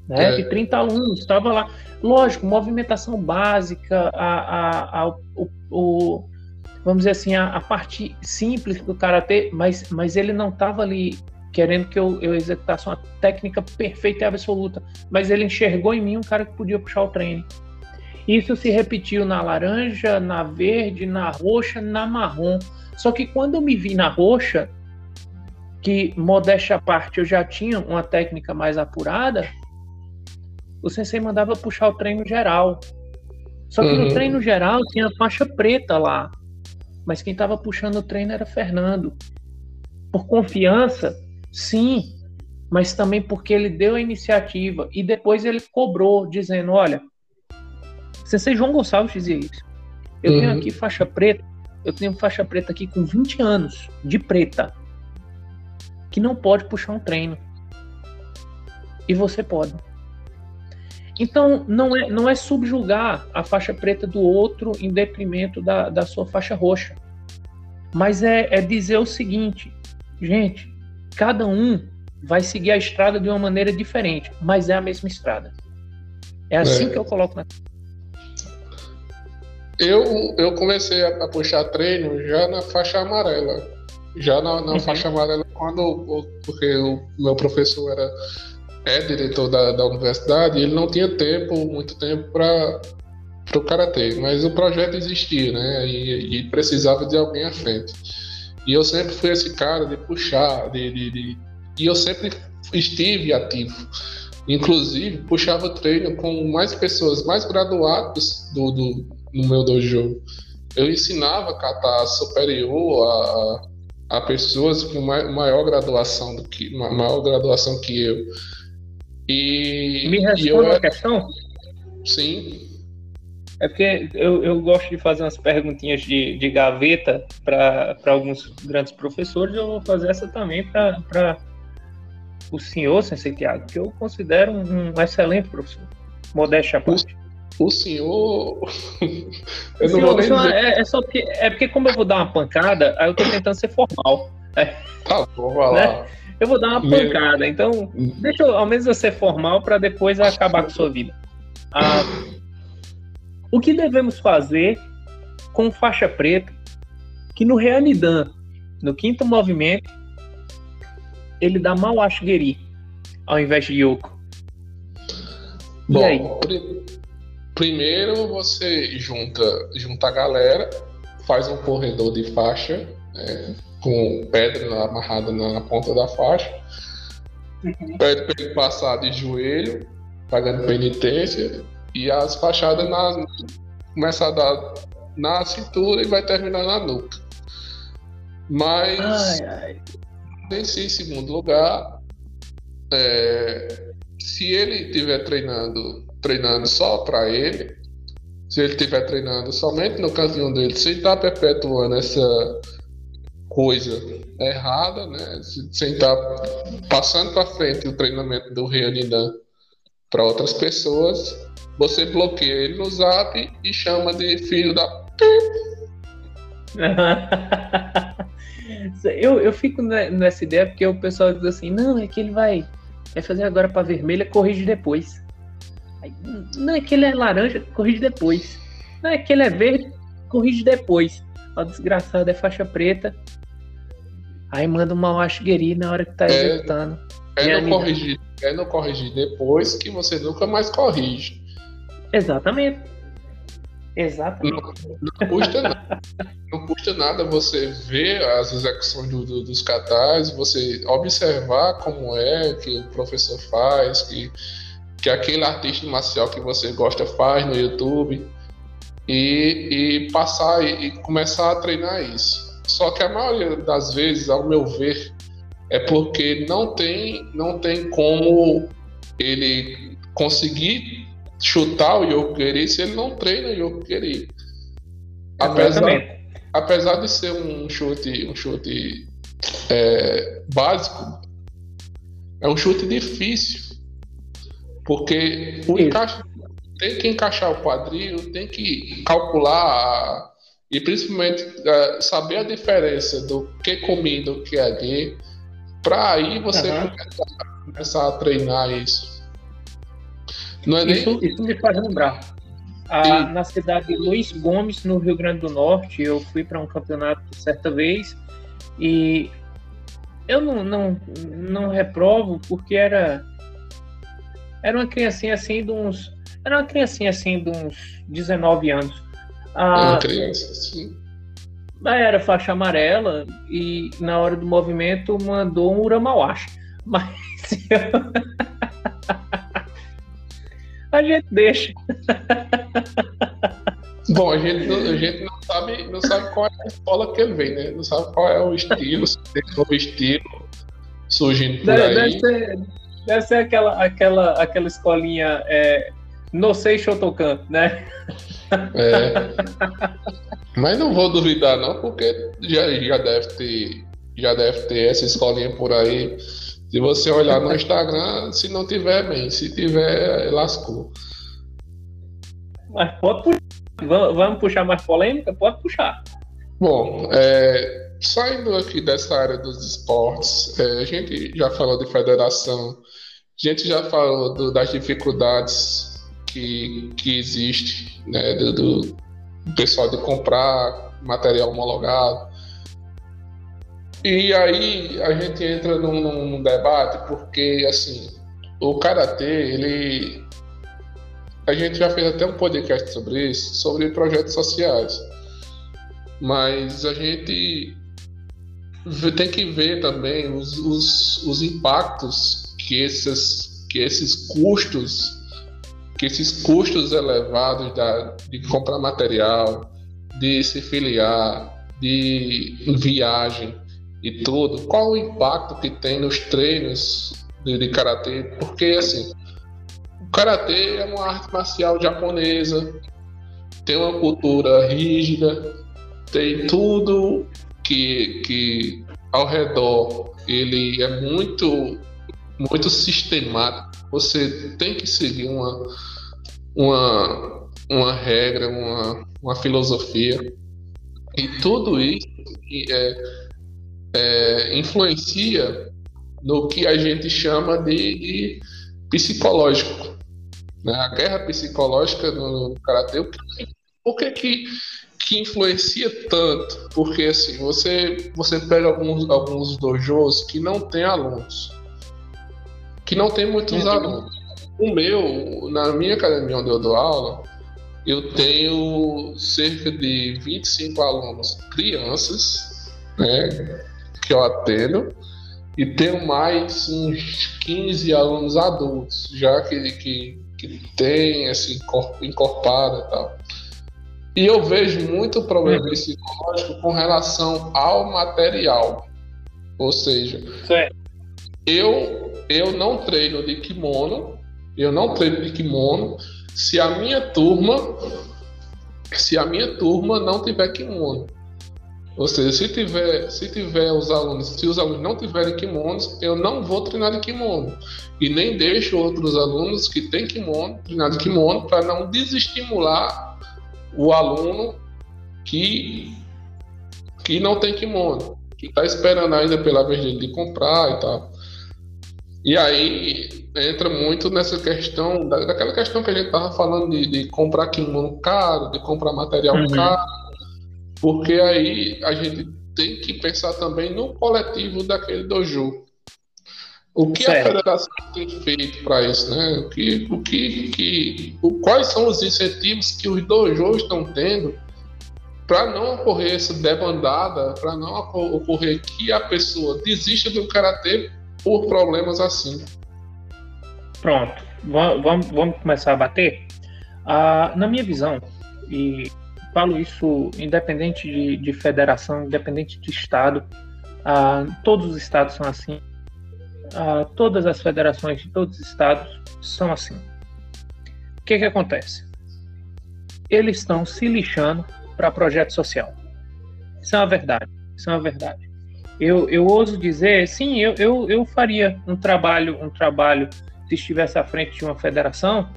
né? É. De 30 alunos, estava lá. Lógico, movimentação básica, a, a, a o, o, vamos dizer assim, a, a, parte simples do karatê, mas, mas ele não estava ali querendo que eu, eu executasse uma técnica perfeita e absoluta, mas ele enxergou em mim um cara que podia puxar o treino. Isso se repetiu na laranja, na verde, na roxa, na marrom. Só que quando eu me vi na roxa, que, modéstia à parte, eu já tinha uma técnica mais apurada, o sensei mandava puxar o treino geral. Só que uhum. no treino geral tinha faixa preta lá. Mas quem estava puxando o treino era Fernando. Por confiança, sim, mas também porque ele deu a iniciativa e depois ele cobrou, dizendo: Olha, Sensei João Gonçalves dizia isso. Eu uhum. tenho aqui faixa preta, eu tenho faixa preta aqui com 20 anos de preta que não pode puxar um treino. E você pode. Então, não é, não é subjugar a faixa preta do outro em detrimento da, da sua faixa roxa. Mas é, é dizer o seguinte, gente, cada um vai seguir a estrada de uma maneira diferente, mas é a mesma estrada. É assim é. que eu coloco na. Eu, eu comecei a puxar treino já na faixa amarela. Já na, na uhum. faixa amarela, quando porque o meu professor era é diretor da, da universidade, ele não tinha tempo, muito tempo para o karatê, mas o projeto existia, né? E, e, precisava de alguém à frente. E eu sempre fui esse cara de puxar, de, de, de, e eu sempre estive ativo. Inclusive, puxava treino com mais pessoas, mais graduados do, do, no meu dojo. Eu ensinava kata superior a, a pessoas com maior graduação do que maior graduação que eu. E me responda a questão. Sim. É porque eu, eu gosto de fazer umas perguntinhas de, de gaveta para alguns grandes professores. Eu vou fazer essa também para o senhor, Sensei Tiago, que eu considero um, um excelente professor. Modéstia à parte. O senhor. eu não vou senhor, é, é, só porque, é porque, como eu vou dar uma pancada, aí eu tô tentando ser formal. É. Tá bom, vai né? lá. Eu vou dar uma pancada, então deixa eu, ao menos eu ser formal para depois acabar com sua vida. Ah, o que devemos fazer com faixa preta que no Reanidan, no quinto movimento, ele dá mal Ashgeri ao invés de Yoko? Bom, primeiro você junta, junta a galera, faz um corredor de faixa é, com pedra amarrada na ponta da faixa, uhum. pede para ele passar de joelho, pagando penitência, e as fachadas na, começa a dar na cintura e vai terminar na nuca. Mas, ai, ai. nesse segundo lugar, é, se ele estiver treinando, treinando só para ele, se ele estiver treinando somente no cantinho dele, sem estar tá perpetuando essa coisa errada, né? Sem estar tá passando para frente o treinamento do Reanidan para outras pessoas, você bloqueia ele no zap e chama de filho da. eu, eu fico nessa ideia porque o pessoal diz assim: não, é que ele vai, vai fazer agora para vermelha, corrige depois. Não, é que ele é laranja, corrige depois. Não, é que ele é verde, corrige depois. O desgraçado é faixa preta. Aí manda uma Washgueri na hora que tá é, executando. É não, corrigir, é não corrigir depois que você nunca mais corrige. Exatamente. Exatamente. Não, não custa nada. não custa nada você ver as execuções do, do, dos catais, você observar como é que o professor faz, que, que aquele artista marcial que você gosta faz no YouTube e, e passar e, e começar a treinar isso. Só que a maioria das vezes, ao meu ver, é porque não tem, não tem como ele conseguir chutar o Yokugeri se ele não treina o Yokugeri. Apesar, apesar de ser um chute, um chute é, básico, é um chute difícil. Porque o encaixe, tem que encaixar o quadril, tem que calcular e principalmente uh, saber a diferença do que comi do que é gay, para aí você uhum. começar, começar a treinar isso. Não é isso, nem... isso me faz lembrar. A, na cidade de Luiz Gomes, no Rio Grande do Norte, eu fui para um campeonato certa vez e eu não, não, não reprovo porque era era uma criancinha assim de uns era uma criancinha assim de uns 19 anos. Ah, uma criança, sim. Era faixa amarela e na hora do movimento mandou um Uramawashi. Mas a gente deixa. Bom, a gente, a gente não, sabe, não sabe qual é a escola que ele vem, né? Não sabe qual é o estilo, se tem novo estilo surgindo por deve, aí. Deve ser, deve ser aquela, aquela, aquela escolinha é, no sei Shotokan, né? É. Mas não vou duvidar não, porque já, já deve ter já deve ter essa escolinha por aí se você olhar no Instagram, se não tiver bem, se tiver, lascou. Mas pode puxar. Vamos puxar mais polêmica? Pode puxar. Bom, é, saindo aqui dessa área dos esportes, é, a gente já falou de federação, a gente já falou do, das dificuldades que, que existe, né, do, do pessoal de comprar material homologado, e aí a gente entra num, num debate porque assim o karatê ele a gente já fez até um podcast sobre isso, sobre projetos sociais. Mas a gente tem que ver também os, os, os impactos que esses, que esses custos que esses custos elevados da, de comprar material, de se filiar, de viagem e tudo, qual o impacto que tem nos treinos de, de karatê? Porque assim, o karatê é uma arte marcial japonesa, tem uma cultura rígida, tem tudo que, que ao redor ele é muito muito sistemático. Você tem que seguir uma, uma, uma regra, uma, uma filosofia. E tudo isso é, é, influencia no que a gente chama de, de psicológico. Né? A guerra psicológica no karatê, por que, que, que influencia tanto? Porque assim, você, você pega alguns, alguns dojos que não tem alunos que não tem muitos uhum. alunos. O meu, na minha academia onde eu dou aula, eu tenho cerca de 25 alunos crianças, né, que eu atendo, e tenho mais uns 15 alunos adultos, já que, que, que tem esse corpo encorpado e tal. E eu vejo muito problema uhum. psicológico com relação ao material. Ou seja, certo. eu eu não treino de kimono, eu não treino de kimono se a minha turma se a minha turma não tiver kimono. Ou seja, se tiver, se tiver os alunos, se os alunos não tiverem kimonos, eu não vou treinar de kimono. E nem deixo outros alunos que têm kimono treinar de kimono para não desestimular o aluno que, que não tem kimono, que está esperando ainda pela vez dele de comprar e tal. E aí entra muito nessa questão, daquela questão que a gente tava falando de, de comprar kimono caro, de comprar material uhum. caro, porque aí a gente tem que pensar também no coletivo daquele dojo. O que certo. a federação tem feito para isso, né? O que, o que, que o, quais são os incentivos que os dojos estão tendo para não ocorrer essa debandada, para não ocorrer que a pessoa desista do karatê por problemas assim. Pronto, vamos, vamos começar a bater? Ah, na minha visão, e falo isso independente de, de federação, independente de estado, ah, todos os estados são assim, ah, todas as federações de todos os estados são assim. O que, que acontece? Eles estão se lixando para projeto social. Isso é uma verdade. Isso é uma verdade eu, eu ouso dizer, sim, eu, eu, eu faria um trabalho, um trabalho se estivesse à frente de uma federação,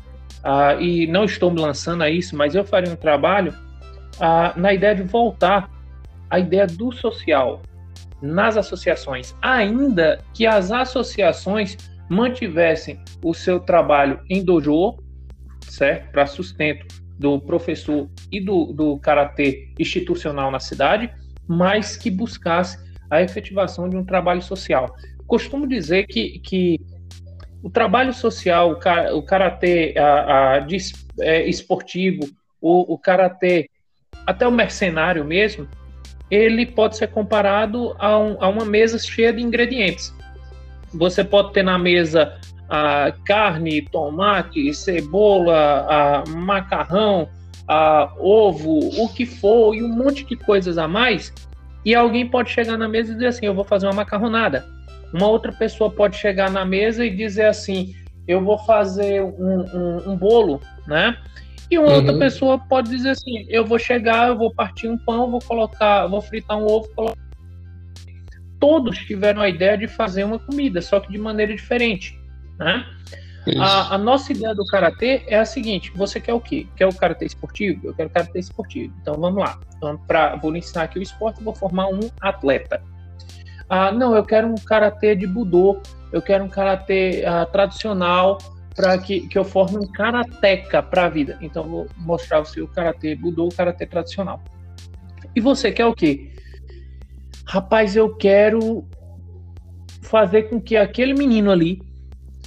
uh, e não estou me lançando a isso, mas eu faria um trabalho uh, na ideia de voltar à ideia do social nas associações, ainda que as associações mantivessem o seu trabalho em dojo, certo, para sustento do professor e do, do karatê institucional na cidade, mas que buscasse a efetivação de um trabalho social. Costumo dizer que, que o trabalho social, o karatê a, a, é, esportivo, o, o karatê, até o mercenário mesmo, ele pode ser comparado a, um, a uma mesa cheia de ingredientes. Você pode ter na mesa a carne, tomate, cebola, a macarrão, a ovo, o que for, e um monte de coisas a mais e alguém pode chegar na mesa e dizer assim: eu vou fazer uma macarronada. Uma outra pessoa pode chegar na mesa e dizer assim: eu vou fazer um, um, um bolo, né? E uma uhum. outra pessoa pode dizer assim: eu vou chegar, eu vou partir um pão, vou colocar, vou fritar um ovo, colocar. Todos tiveram a ideia de fazer uma comida, só que de maneira diferente, né? A, a, nossa ideia do karatê é a seguinte: você quer o quê? Quer o karatê esportivo? Eu quero karatê esportivo. Então vamos lá. Vamos pra, vou ensinar aqui o esporte, vou formar um atleta. Ah, não, eu quero um karatê de budô. Eu quero um karatê ah, tradicional para que, que eu forme um karateca para a vida. Então vou mostrar você o karatê budô, o karatê tradicional. E você quer o quê? Rapaz, eu quero fazer com que aquele menino ali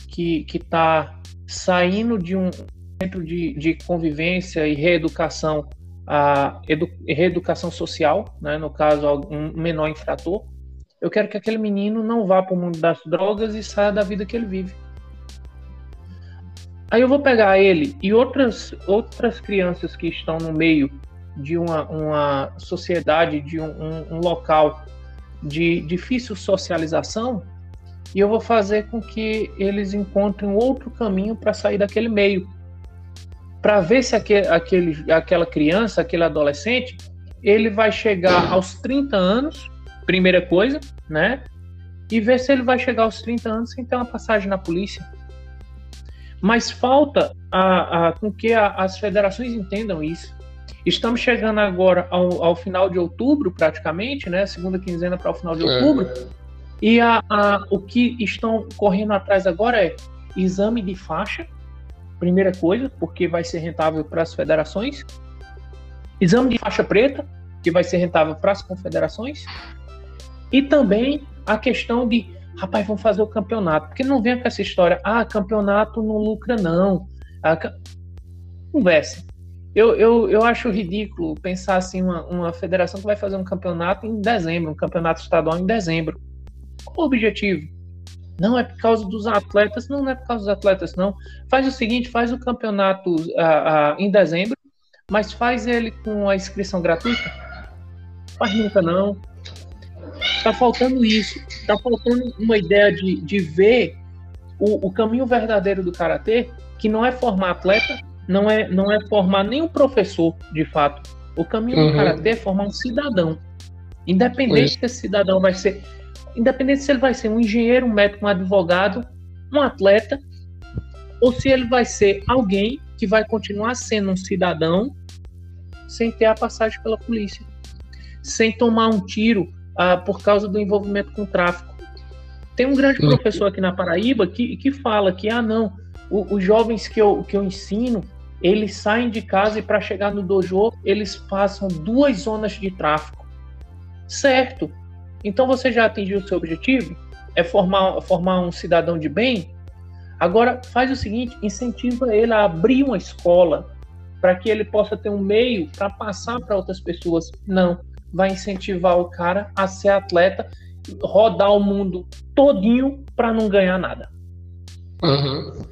que está saindo de um centro de, de convivência e reeducação, a edu, reeducação social, né, no caso, um menor infrator, Eu quero que aquele menino não vá para o mundo das drogas e saia da vida que ele vive. Aí eu vou pegar ele e outras, outras crianças que estão no meio de uma, uma sociedade, de um, um, um local de difícil socialização, e eu vou fazer com que eles encontrem outro caminho para sair daquele meio. Para ver se aquele, aquele, aquela criança, aquele adolescente, ele vai chegar aos 30 anos, primeira coisa, né? E ver se ele vai chegar aos 30 anos sem ter uma passagem na polícia. Mas falta a, a, com que a, as federações entendam isso. Estamos chegando agora ao, ao, final de outubro, praticamente, né? Segunda quinzena para o final de é. outubro. É. E a, a, o que estão correndo atrás agora é exame de faixa, primeira coisa, porque vai ser rentável para as federações. Exame de faixa preta, que vai ser rentável para as confederações. E também a questão de, rapaz, vamos fazer o campeonato. Porque não vem com essa história, ah, campeonato não lucra, não. Ah, Conversa. Eu, eu, eu acho ridículo pensar assim, uma, uma federação que vai fazer um campeonato em dezembro, um campeonato estadual em dezembro. Qual o objetivo? Não é por causa dos atletas, não, não é por causa dos atletas, não. Faz o seguinte, faz o campeonato uh, uh, em dezembro, mas faz ele com a inscrição gratuita. Faz nunca não. Tá faltando isso. Tá faltando uma ideia de, de ver o, o caminho verdadeiro do karatê, que não é formar atleta, não é, não é formar nenhum professor, de fato. O caminho uhum. do karatê é formar um cidadão. Independente se esse cidadão vai ser independente se ele vai ser um engenheiro, um médico, um advogado, um atleta, ou se ele vai ser alguém que vai continuar sendo um cidadão sem ter a passagem pela polícia, sem tomar um tiro ah, por causa do envolvimento com o tráfico. Tem um grande professor aqui na Paraíba que, que fala que, ah, não, o, os jovens que eu, que eu ensino, eles saem de casa e para chegar no dojo, eles passam duas zonas de tráfico. Certo, então você já atingiu o seu objetivo? É formar, formar um cidadão de bem? Agora faz o seguinte: incentiva ele a abrir uma escola para que ele possa ter um meio para passar para outras pessoas. Não, vai incentivar o cara a ser atleta, rodar o mundo todinho para não ganhar nada. Uhum.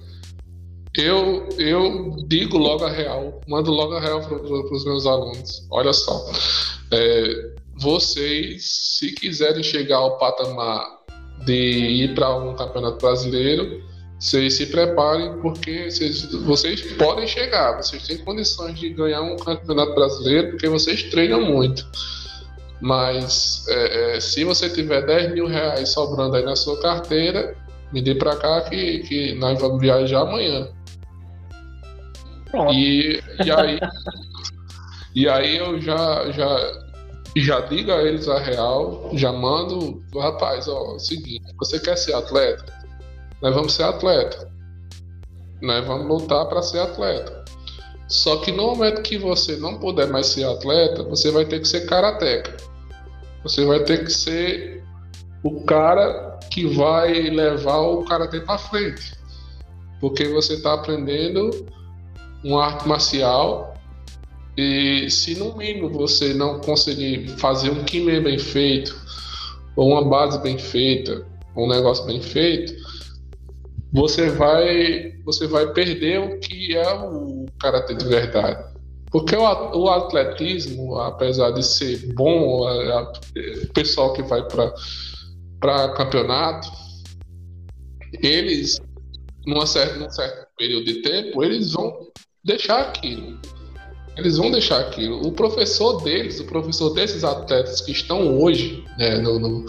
Eu, eu digo logo a real, mando logo a real para os meus alunos. Olha só, é, vocês, se quiserem chegar ao patamar de ir para um campeonato brasileiro, vocês se preparem, porque vocês, vocês podem chegar, vocês têm condições de ganhar um campeonato brasileiro, porque vocês treinam muito. Mas é, é, se você tiver 10 mil reais sobrando aí na sua carteira, me dê para cá que, que nós vamos viajar amanhã. Pronto. E, e aí, e aí eu já, já já diga a eles a real, já mando, rapaz, ó, é seguinte, você quer ser atleta? Nós vamos ser atleta. Nós vamos lutar para ser atleta. Só que no momento que você não puder mais ser atleta, você vai ter que ser karateca. Você vai ter que ser o cara que vai levar o karatê para frente. Porque você está aprendendo uma arte marcial e se no mínimo você não conseguir fazer um kime bem feito, ou uma base bem feita, um negócio bem feito, você vai você vai perder o que é o karatê de verdade. Porque o, atletismo, apesar de ser bom, o pessoal que vai para campeonato, eles, numa certa, num certo período de tempo, eles vão deixar aquilo. Eles vão deixar aquilo. O professor deles, o professor desses atletas que estão hoje né, no, no,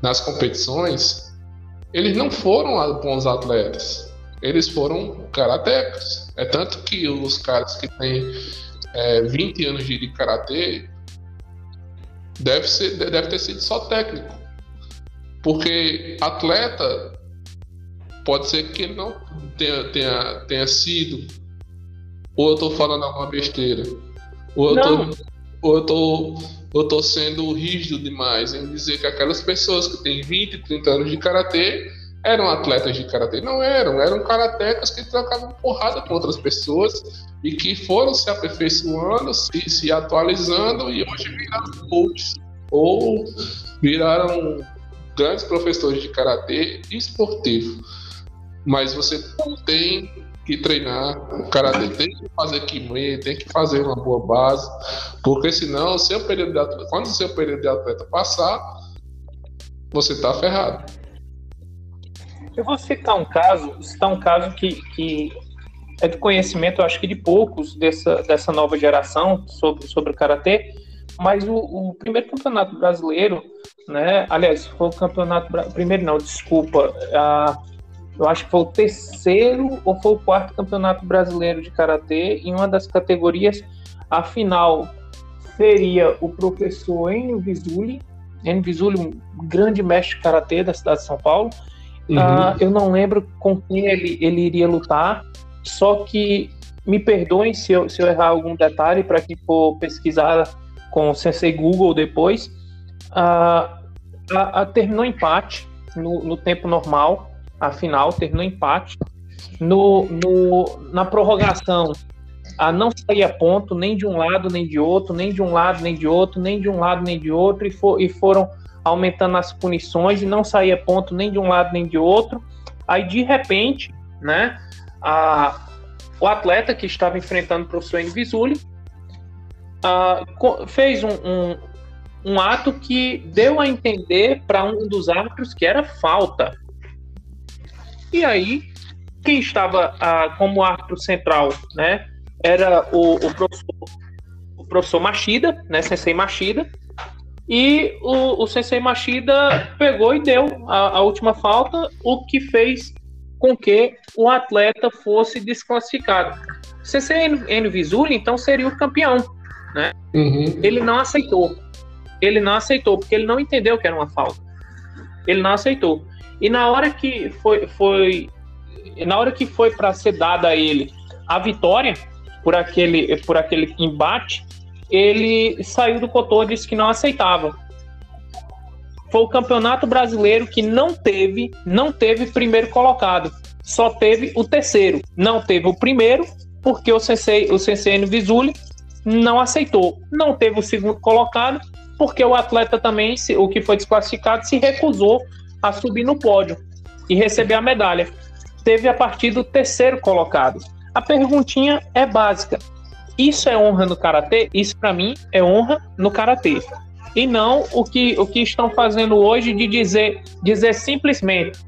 nas competições, eles não foram bons atletas. Eles foram karatecas. É tanto que os caras que têm é, 20 anos de, de karatê deve, ser, deve ter sido só técnico. Porque atleta pode ser que ele não tenha, tenha, tenha sido ou eu tô falando alguma besteira? Ou eu, tô, ou eu tô, ou eu tô sendo rígido demais em dizer que aquelas pessoas que têm 20, 30 anos de karatê eram atletas de karatê. Não eram, eram karatecas que trocavam porrada com outras pessoas e que foram se aperfeiçoando, se, se atualizando e hoje viraram coaches ou viraram grandes professores de karatê esportivo. Mas você tem que treinar o karatê, tem que fazer kimê, tem que fazer uma boa base, porque senão, o seu período de atleta, quando o seu período de atleta passar, você está ferrado. Eu vou citar um caso, citar um caso que, que é de conhecimento, eu acho que de poucos dessa, dessa nova geração sobre, sobre o karatê, mas o, o, primeiro campeonato brasileiro, né? Aliás, foi o campeonato primeiro não, desculpa, a, eu acho que foi o terceiro ou foi o quarto campeonato brasileiro de karatê em uma das categorias. A final seria o professor Enio Visuli, Enio Visuli, um grande mestre de karatê da cidade de São Paulo. Uhum. Uh, eu não lembro com quem ele, ele iria lutar, só que me perdoem se eu, se eu errar algum detalhe para quem for pesquisar com o Sensei Google depois. Uh, a, a, terminou empate no, no, tempo normal, a final terminou empate. No, no, na prorrogação, a não saía ponto nem de um lado nem de outro, nem de um lado nem de outro, nem de um lado nem de outro, e, for, e foram aumentando as punições e não saía ponto nem de um lado nem de outro. Aí de repente, né, a, o atleta que estava enfrentando o professor Invisuli fez um, um, um, ato que deu a entender para um dos árbitros que era falta. E aí, quem estava como árbitro central, né, era o, o, professor, o professor Machida, né, Sensei Machida, e o, o Sensei Machida pegou e deu a, a última falta, o que fez com que o atleta fosse desclassificado. CCN Visuli, então, seria o campeão. Né? Uhum. Ele não aceitou. Ele não aceitou, porque ele não entendeu que era uma falta. Ele não aceitou. E na hora que foi, foi na hora que foi para ser dada a ele a vitória por aquele, por aquele embate, ele saiu do cotô e disse que não aceitava foi o campeonato brasileiro que não teve, não teve primeiro colocado. Só teve o terceiro. Não teve o primeiro, porque o Sensei, o Sensei Visuli não aceitou. Não teve o segundo colocado, porque o atleta também, o que foi desclassificado, se recusou a subir no pódio e receber a medalha. Teve a partir do terceiro colocado. A perguntinha é básica. Isso é honra no karatê? Isso para mim é honra no karatê e não o que, o que estão fazendo hoje de dizer, dizer simplesmente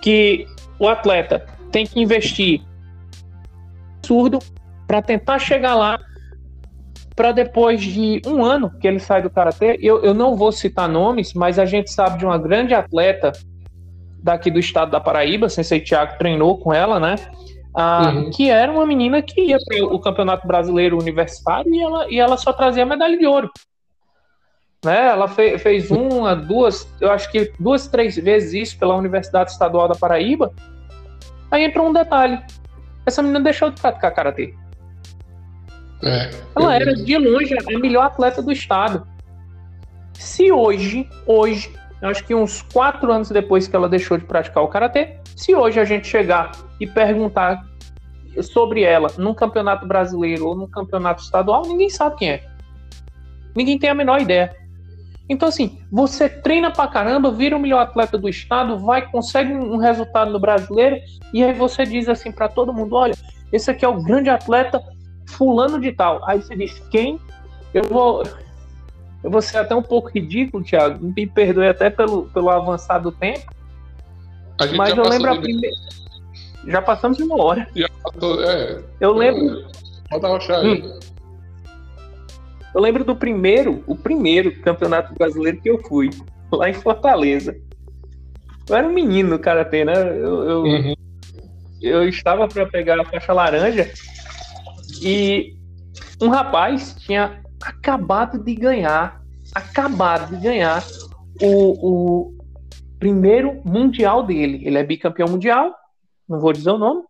que o atleta tem que investir absurdo para tentar chegar lá para depois de um ano que ele sai do karatê, eu, eu não vou citar nomes, mas a gente sabe de uma grande atleta daqui do estado da Paraíba, Sensei Thiago treinou com ela, né? Ah, uhum. Que era uma menina que ia para o Campeonato Brasileiro Universitário e ela, e ela só trazia medalha de ouro. Né? Ela fe fez uma, duas, eu acho que duas, três vezes isso pela Universidade Estadual da Paraíba. Aí entrou um detalhe. Essa menina deixou de praticar karatê. É, ela era de longe a melhor atleta do estado. Se hoje, hoje, eu acho que uns quatro anos depois que ela deixou de praticar o karatê, se hoje a gente chegar e perguntar sobre ela num campeonato brasileiro ou num campeonato estadual, ninguém sabe quem é. Ninguém tem a menor ideia. Então, assim, você treina pra caramba, vira o melhor atleta do estado, vai, consegue um resultado no brasileiro, e aí você diz assim para todo mundo: olha, esse aqui é o grande atleta fulano de tal. Aí você diz, quem? Eu vou. Eu vou ser até um pouco ridículo, Thiago. Me perdoe até pelo, pelo avançar do tempo. Mas eu lembro a primeira. Já passamos de uma hora. Já passou, é. Eu lembro. Pode arrochar aí. Hum. Eu lembro do primeiro, o primeiro campeonato brasileiro que eu fui, lá em Fortaleza. Eu era um menino no karatê, né? Eu, eu, uhum. eu estava para pegar a faixa laranja e um rapaz tinha acabado de ganhar, acabado de ganhar o, o primeiro mundial dele. Ele é bicampeão mundial, não vou dizer o nome,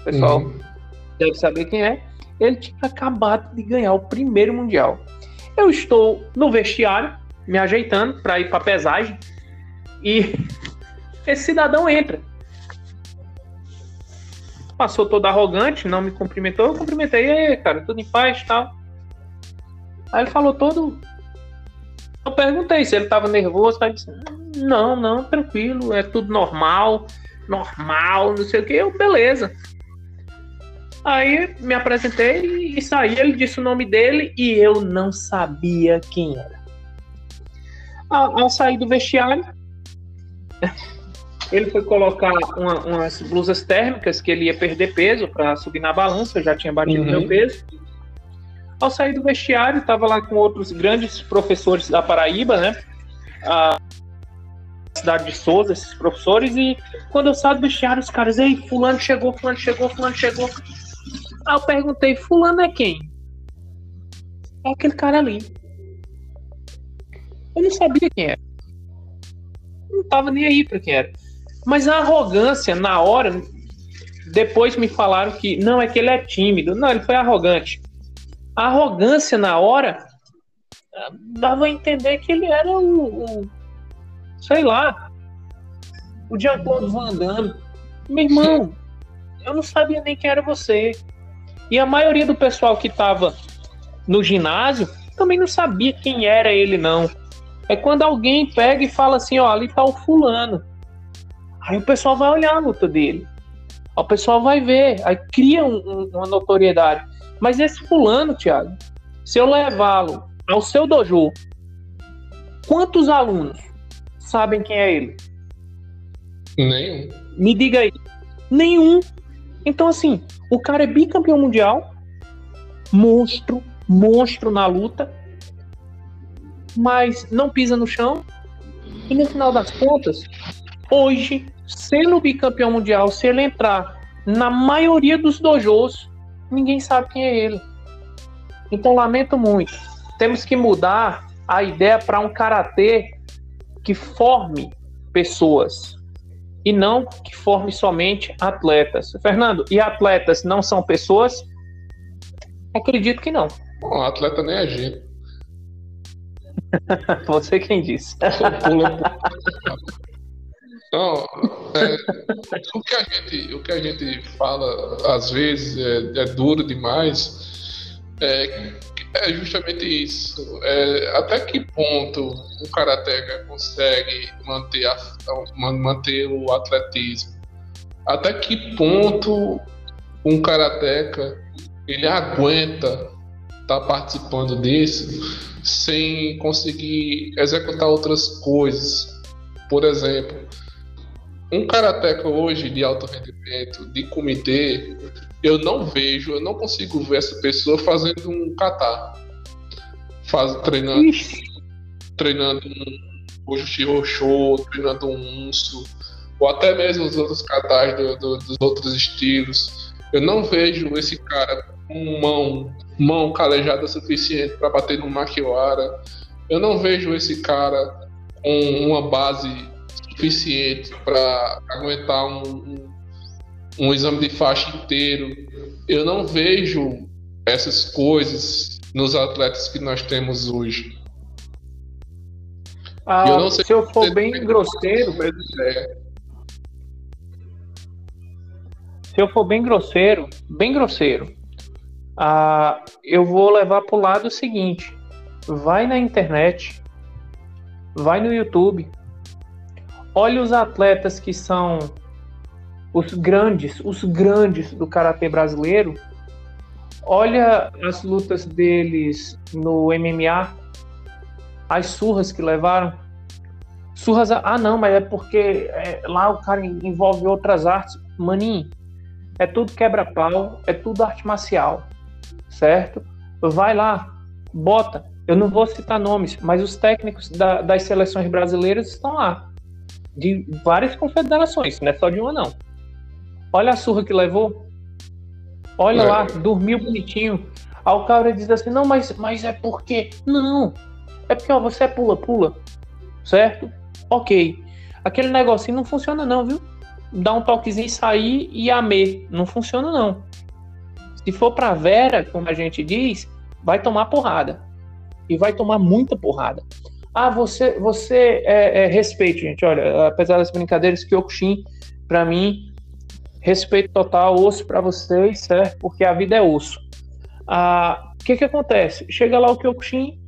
o pessoal uhum. deve saber quem é ele tinha acabado de ganhar o primeiro mundial. Eu estou no vestiário, me ajeitando para ir para pesagem, e esse cidadão entra. Passou todo arrogante, não me cumprimentou. Eu cumprimentei, cara, tudo em paz tal. Aí ele falou todo. Eu perguntei se ele estava nervoso, disse: hum, Não, não, tranquilo, é tudo normal, normal, não sei o que. Eu, beleza. Aí me apresentei e saí. Ele disse o nome dele e eu não sabia quem era. Ao, ao sair do vestiário, ele foi colocar uma, umas blusas térmicas que ele ia perder peso para subir na balança. Eu já tinha batido uhum. meu peso. Ao sair do vestiário, estava lá com outros grandes professores da Paraíba, né? A cidade de Souza, esses professores. E quando eu saio do vestiário, os caras, ei, Fulano chegou, Fulano chegou, Fulano chegou. Aí eu perguntei, fulano é quem? É aquele cara ali. Eu não sabia quem era. Não tava nem aí pra quem era. Mas a arrogância, na hora, depois me falaram que não, é que ele é tímido. Não, ele foi arrogante. A arrogância na hora dava a entender que ele era o, o sei lá, o Jean-Claude Van Damme. Meu irmão, eu não sabia nem quem era você. E a maioria do pessoal que estava no ginásio também não sabia quem era ele, não. É quando alguém pega e fala assim, ó, ali tá o fulano. Aí o pessoal vai olhar a luta dele. O pessoal vai ver, aí cria um, um, uma notoriedade. Mas esse fulano, Thiago, se eu levá-lo ao seu dojo, quantos alunos sabem quem é ele? Nenhum. Me diga aí. Nenhum. Então, assim, o cara é bicampeão mundial, monstro, monstro na luta, mas não pisa no chão. E no final das contas, hoje, sendo bicampeão mundial, se ele entrar na maioria dos dojos, ninguém sabe quem é ele. Então, lamento muito. Temos que mudar a ideia para um karatê que forme pessoas e não que forme somente atletas. Fernando, e atletas não são pessoas? Acredito que não. Bom, atleta nem é gente. Você quem disse. Não, é, o, que a gente, o que a gente fala às vezes é, é duro demais. É, é justamente isso. É, até que ponto o karateka consegue manter, a, manter o atletismo? Até que ponto um karateka ele aguenta estar tá participando disso sem conseguir executar outras coisas? Por exemplo, um karateka hoje de alto rendimento, de comitê, eu não vejo, eu não consigo ver essa pessoa fazendo um kata. Faz, treinando, treinando um Roshou, treinando um Unso, ou até mesmo os outros katas do, do, dos outros estilos. Eu não vejo esse cara com mão, mão calejada suficiente para bater no Makiwara. Eu não vejo esse cara com uma base suficiente para aguentar um, um um exame de faixa inteiro. Eu não vejo essas coisas nos atletas que nós temos hoje. Ah, eu não sei se eu for bem grosseiro, é. se eu for bem grosseiro, bem grosseiro, ah, eu vou levar para o lado seguinte: vai na internet, vai no YouTube, olha os atletas que são os grandes, os grandes do karatê brasileiro, olha as lutas deles no MMA, as surras que levaram. Surras, ah não, mas é porque é, lá o cara envolve outras artes. Maninho, é tudo quebra-pau, é tudo arte marcial, certo? Vai lá, bota. Eu não vou citar nomes, mas os técnicos da, das seleções brasileiras estão lá. De várias confederações, não é só de uma não. Olha a surra que levou. Olha é. lá, dormiu bonitinho. Aí o cara diz assim: não, mas, mas é porque. Não. É porque ó, você é pula-pula. Certo? Ok. Aquele negocinho não funciona, não, viu? Dá um toquezinho sair e amei. Não funciona, não. Se for pra Vera, como a gente diz, vai tomar porrada. E vai tomar muita porrada. Ah, você, você é, é, respeite, gente. Olha, apesar das brincadeiras, Kyokushin, para mim, respeito total, osso para vocês, certo? Porque a vida é osso. Ah, o que que acontece? Chega lá o Kyokushin,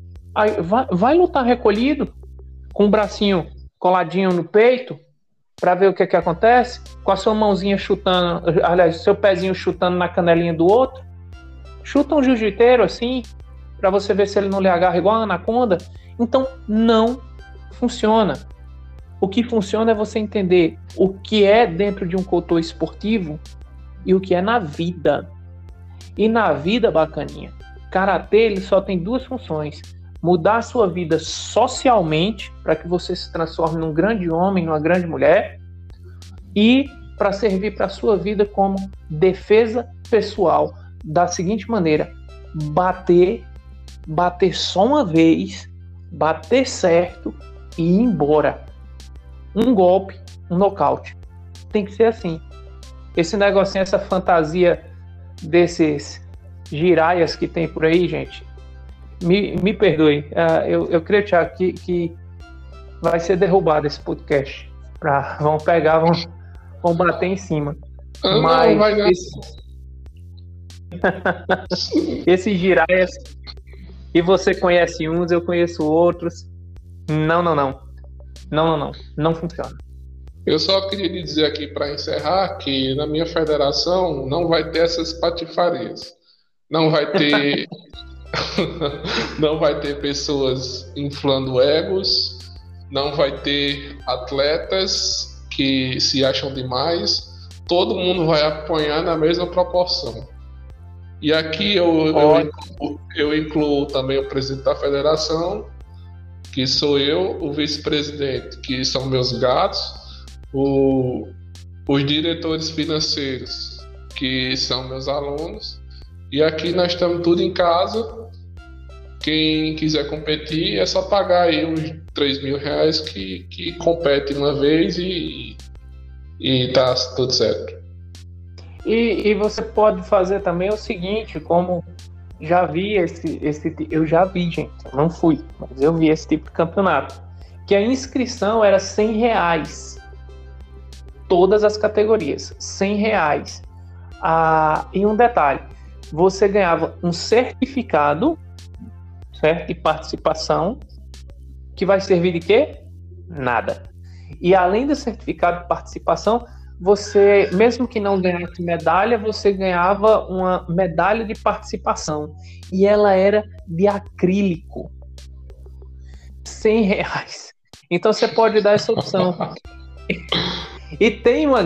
vai, vai lutar recolhido, com o bracinho coladinho no peito, para ver o que, que acontece, com a sua mãozinha chutando, aliás, seu pezinho chutando na canelinha do outro. Chuta um jiu-jiteiro assim, para você ver se ele não lhe agarra igual a anaconda. Então, não funciona. O que funciona é você entender o que é dentro de um cotô esportivo e o que é na vida. E na vida, bacaninha, karatê ele só tem duas funções: mudar a sua vida socialmente para que você se transforme num grande homem, numa grande mulher, e para servir para a sua vida como defesa pessoal da seguinte maneira: bater, bater só uma vez, bater certo e ir embora. Um golpe, um nocaute. Tem que ser assim. Esse negocinho, essa fantasia desses giraias que tem por aí, gente, me, me perdoe. Uh, eu, eu creio, Thiago, que, que vai ser derrubado esse podcast. Pra, vão pegar, vão, vão bater em cima. Ah, Mas não, esse, esses giraias, e você conhece uns, eu conheço outros. Não, não, não. Não, não, não. Não funciona. Eu só queria lhe dizer aqui para encerrar que na minha federação não vai ter essas patifarias. Não vai ter não vai ter pessoas inflando egos, não vai ter atletas que se acham demais, todo mundo vai apanhar na mesma proporção. E aqui eu, eu, incluo, eu incluo também o presidente da federação, que sou eu, o vice-presidente, que são meus gatos, o, os diretores financeiros, que são meus alunos, e aqui nós estamos tudo em casa, quem quiser competir é só pagar aí uns 3 mil reais que, que compete uma vez e, e tá tudo certo. E, e você pode fazer também o seguinte, como já vi esse, esse eu já vi, gente, não fui, mas eu vi esse tipo de campeonato, que a inscrição era 100 reais, todas as categorias, 100 reais. Ah, e um detalhe, você ganhava um certificado certo? de participação, que vai servir de quê? Nada. E além do certificado de participação, você, mesmo que não ganhasse medalha, você ganhava uma medalha de participação. E ela era de acrílico. 100 reais. Então você pode dar essa opção. e tem uma,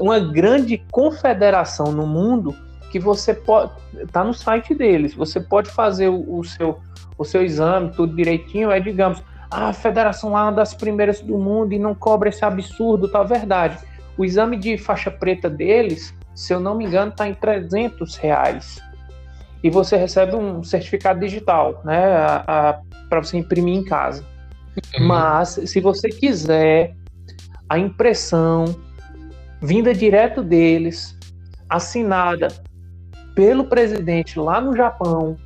uma grande confederação no mundo que você pode. Está no site deles. Você pode fazer o, o seu o seu exame, tudo direitinho, é, digamos, ah, a federação lá é uma das primeiras do mundo e não cobra esse absurdo, tá verdade. O exame de faixa preta deles, se eu não me engano, está em 300 reais. E você recebe um certificado digital, né, para você imprimir em casa. Uhum. Mas, se você quiser a impressão vinda direto deles, assinada pelo presidente lá no Japão,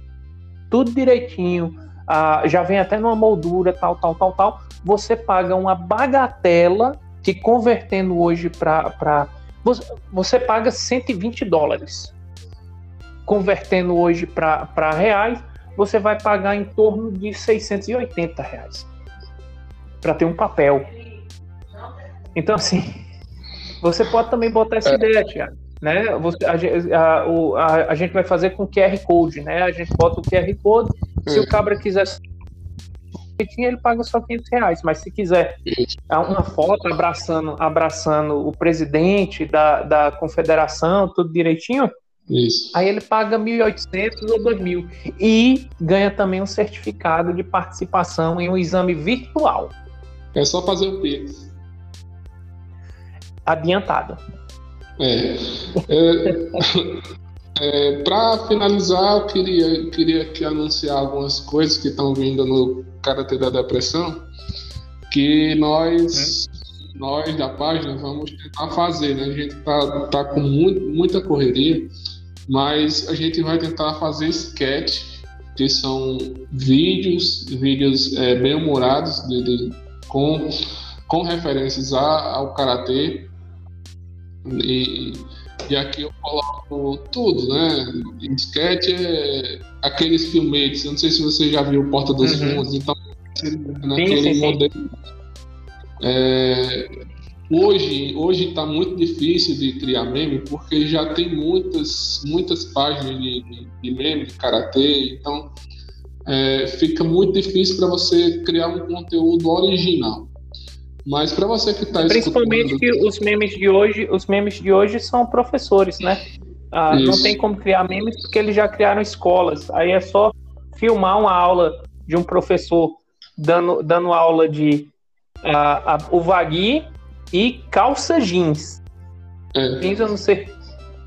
tudo direitinho, ah, já vem até numa moldura, tal, tal, tal, tal. Você paga uma bagatela que convertendo hoje para. Você, você paga 120 dólares. Convertendo hoje para reais, você vai pagar em torno de 680 reais para ter um papel. Então, assim, você pode também botar essa é. ideia, Tiago né? Você, a, a, a, a, gente vai fazer com QR Code, né? A gente bota o QR Code, se o cabra quiser ele paga só 500 reais, mas se quiser uma foto abraçando, abraçando o presidente da, da confederação, tudo direitinho, isso. Aí ele paga 1.800 ou 2.000 e ganha também um certificado de participação em um exame virtual. É só fazer o Pix. Adiantado. É. é, é Para finalizar, eu queria, queria aqui anunciar algumas coisas que estão vindo no Karatê da Depressão, que nós, é. nós da página vamos tentar fazer. Né? A gente tá, tá com muito, muita correria, mas a gente vai tentar fazer sketch, que são vídeos, vídeos é, bem humorados de, de, com, com referências a, ao Karatê e, e aqui eu coloco tudo, né? Em sketch é aqueles filmetes, eu não sei se você já viu Porta dos uhum. Fundos, então naquele sim, sim, modelo. É, hoje hoje está muito difícil de criar meme porque já tem muitas muitas páginas de, de, de meme de karatê, então é, fica muito difícil para você criar um conteúdo original. Mas para você que está Principalmente que os memes de hoje, os memes de hoje são professores, né? Ah, não tem como criar memes porque eles já criaram escolas. Aí é só filmar uma aula de um professor dando, dando aula de uh, uh, o vagui e calça jeans. É. Jeans eu não sei.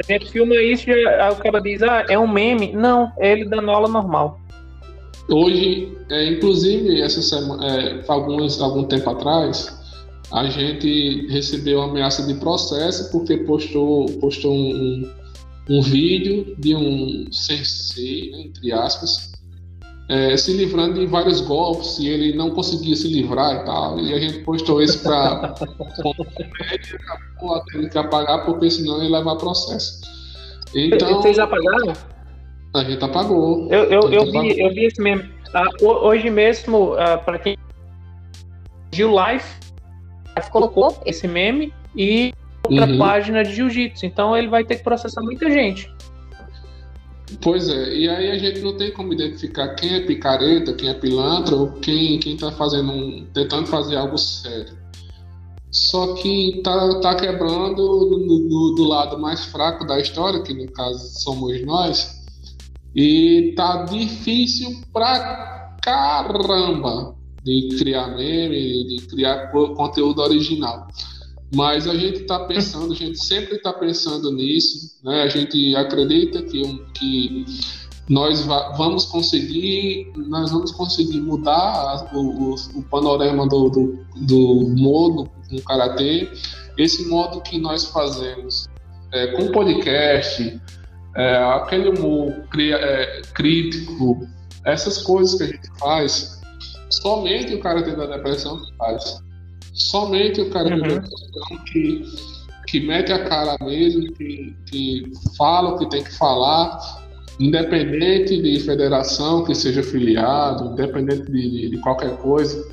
A gente filma isso e o cara diz, ah, é um meme. Não, é ele dando aula normal. Hoje, é, inclusive, essa semana, é, alguns, algum tempo atrás, a gente recebeu ameaça de processo porque postou, postou um, um vídeo de um sensei, né, entre aspas, é, se livrando de vários golpes e ele não conseguia se livrar e tal. E a gente postou isso para tendo que apagar porque senão ele levar processo. Então, Vocês apagaram? A gente apagou. Eu, eu, eu, vi, eu vi esse mesmo. Ah, hoje mesmo, ah, para quem viu live, colocou esse meme e outra uhum. página de jiu-jitsu. Então ele vai ter que processar muita gente. Pois é, e aí a gente não tem como identificar quem é picareta, quem é pilantra ou quem, quem tá fazendo um, tentando fazer algo sério. Só que tá, tá quebrando do, do lado mais fraco da história, que no caso somos nós, e tá difícil pra caramba de criar meme, de criar conteúdo original. Mas a gente está pensando, a gente sempre está pensando nisso, né? A gente acredita que, que nós vamos conseguir, nós vamos conseguir mudar o, o, o panorama do, do, do modo no karatê, esse modo que nós fazemos é, com podcast, é, aquele humor é, crítico, essas coisas que a gente faz, somente o karatê da depressão faz. Somente o cara uhum. que, que mete a cara mesmo, que, que fala o que tem que falar, independente de federação que seja filiado, independente de, de, de qualquer coisa,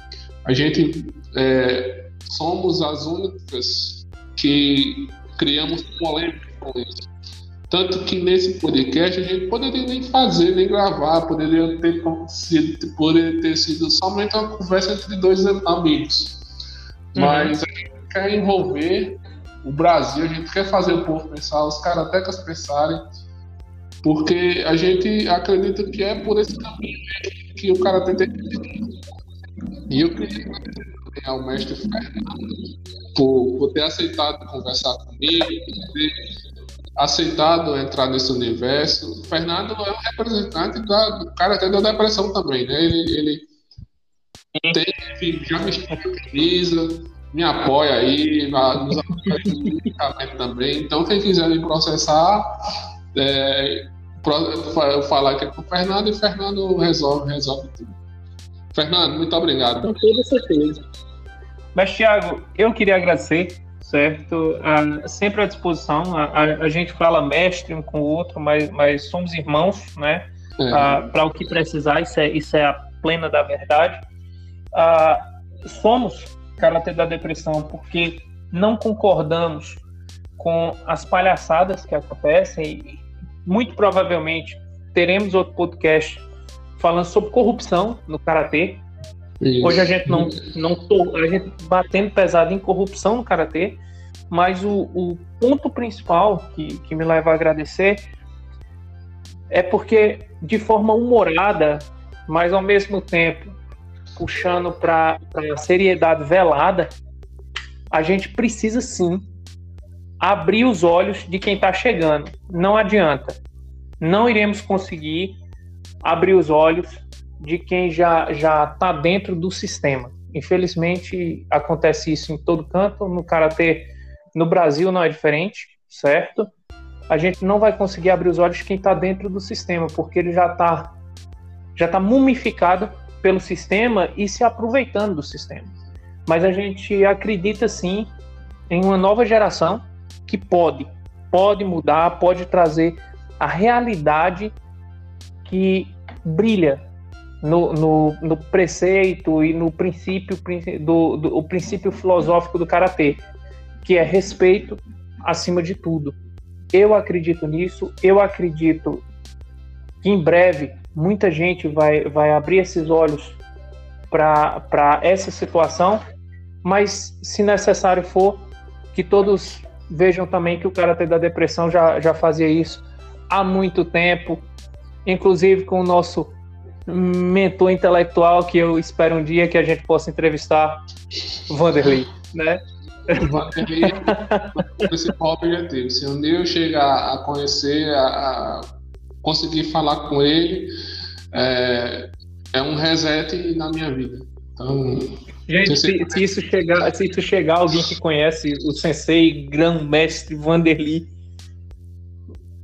a gente é, somos as únicas que criamos polêmica com isso. Tanto que nesse podcast a gente poderia nem fazer, nem gravar, poderia ter sido, poderia ter sido somente uma conversa entre dois amigos. Uhum. Mas a gente quer envolver o Brasil, a gente quer fazer o povo pensar, os karatecas pensarem, porque a gente acredita que é por esse caminho que o karatê tem que. E eu queria agradecer ao mestre Fernando por, por ter aceitado conversar comigo, por ter aceitado entrar nesse universo. O Fernando é um representante da, do karatê da depressão também, né? Ele, ele tem, já me camisa, me apoia aí, nos apoia também. Então, quem quiser me processar, é, eu falar aqui com o Fernando e o Fernando resolve, resolve tudo. Fernando, muito obrigado. Com toda certeza. Mas, Thiago, eu queria agradecer, certo? Ah, sempre à disposição. A, a, a, gente fala mestre um com o outro, mas, mas somos irmãos, né? É. Ah, Para o que precisar, isso é, isso é a plena da verdade ah, somos caráter da depressão porque não concordamos com as palhaçadas que acontecem e muito provavelmente teremos outro podcast falando sobre corrupção no karatê. Hoje a gente não não tô, a gente batendo pesado em corrupção no karatê, mas o, o ponto principal que, que me leva a agradecer é porque de forma humorada, mas ao mesmo tempo puxando para a seriedade velada, a gente precisa sim abrir os olhos de quem está chegando. Não adianta. Não iremos conseguir abrir os olhos de quem já já está dentro do sistema. Infelizmente acontece isso em todo canto. No karatê, no Brasil não é diferente, certo? A gente não vai conseguir abrir os olhos de quem está dentro do sistema, porque ele já está já tá mumificado pelo sistema e se aproveitando do sistema. Mas a gente acredita sim em uma nova geração que pode, pode mudar, pode trazer a realidade que brilha no, no, no preceito e no princípio do, do o princípio filosófico do karatê, que é respeito acima de tudo. Eu acredito nisso, eu acredito que em breve muita gente vai, vai abrir esses olhos para essa situação, mas se necessário for, que todos vejam também que o Karatê da Depressão já, já fazia isso há muito tempo, inclusive com o nosso mentor intelectual, que eu espero um dia que a gente possa entrevistar, Vanderlei, né? Vanderlei é o principal objetivo. Se um dia eu chegar a conhecer, a, a conseguir falar com ele, é, é um reset na minha vida. Então, Gente, se, se, isso chegar, se isso chegar alguém que conhece o sensei, grão-mestre Vanderlei,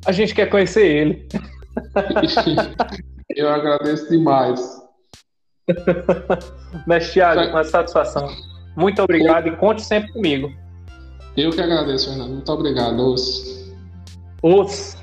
a gente quer conhecer ele. Eu agradeço demais. Mestre Thiago, uma satisfação. Muito obrigado e conte sempre comigo. Eu que agradeço, Fernando. Muito obrigado. Os. Os.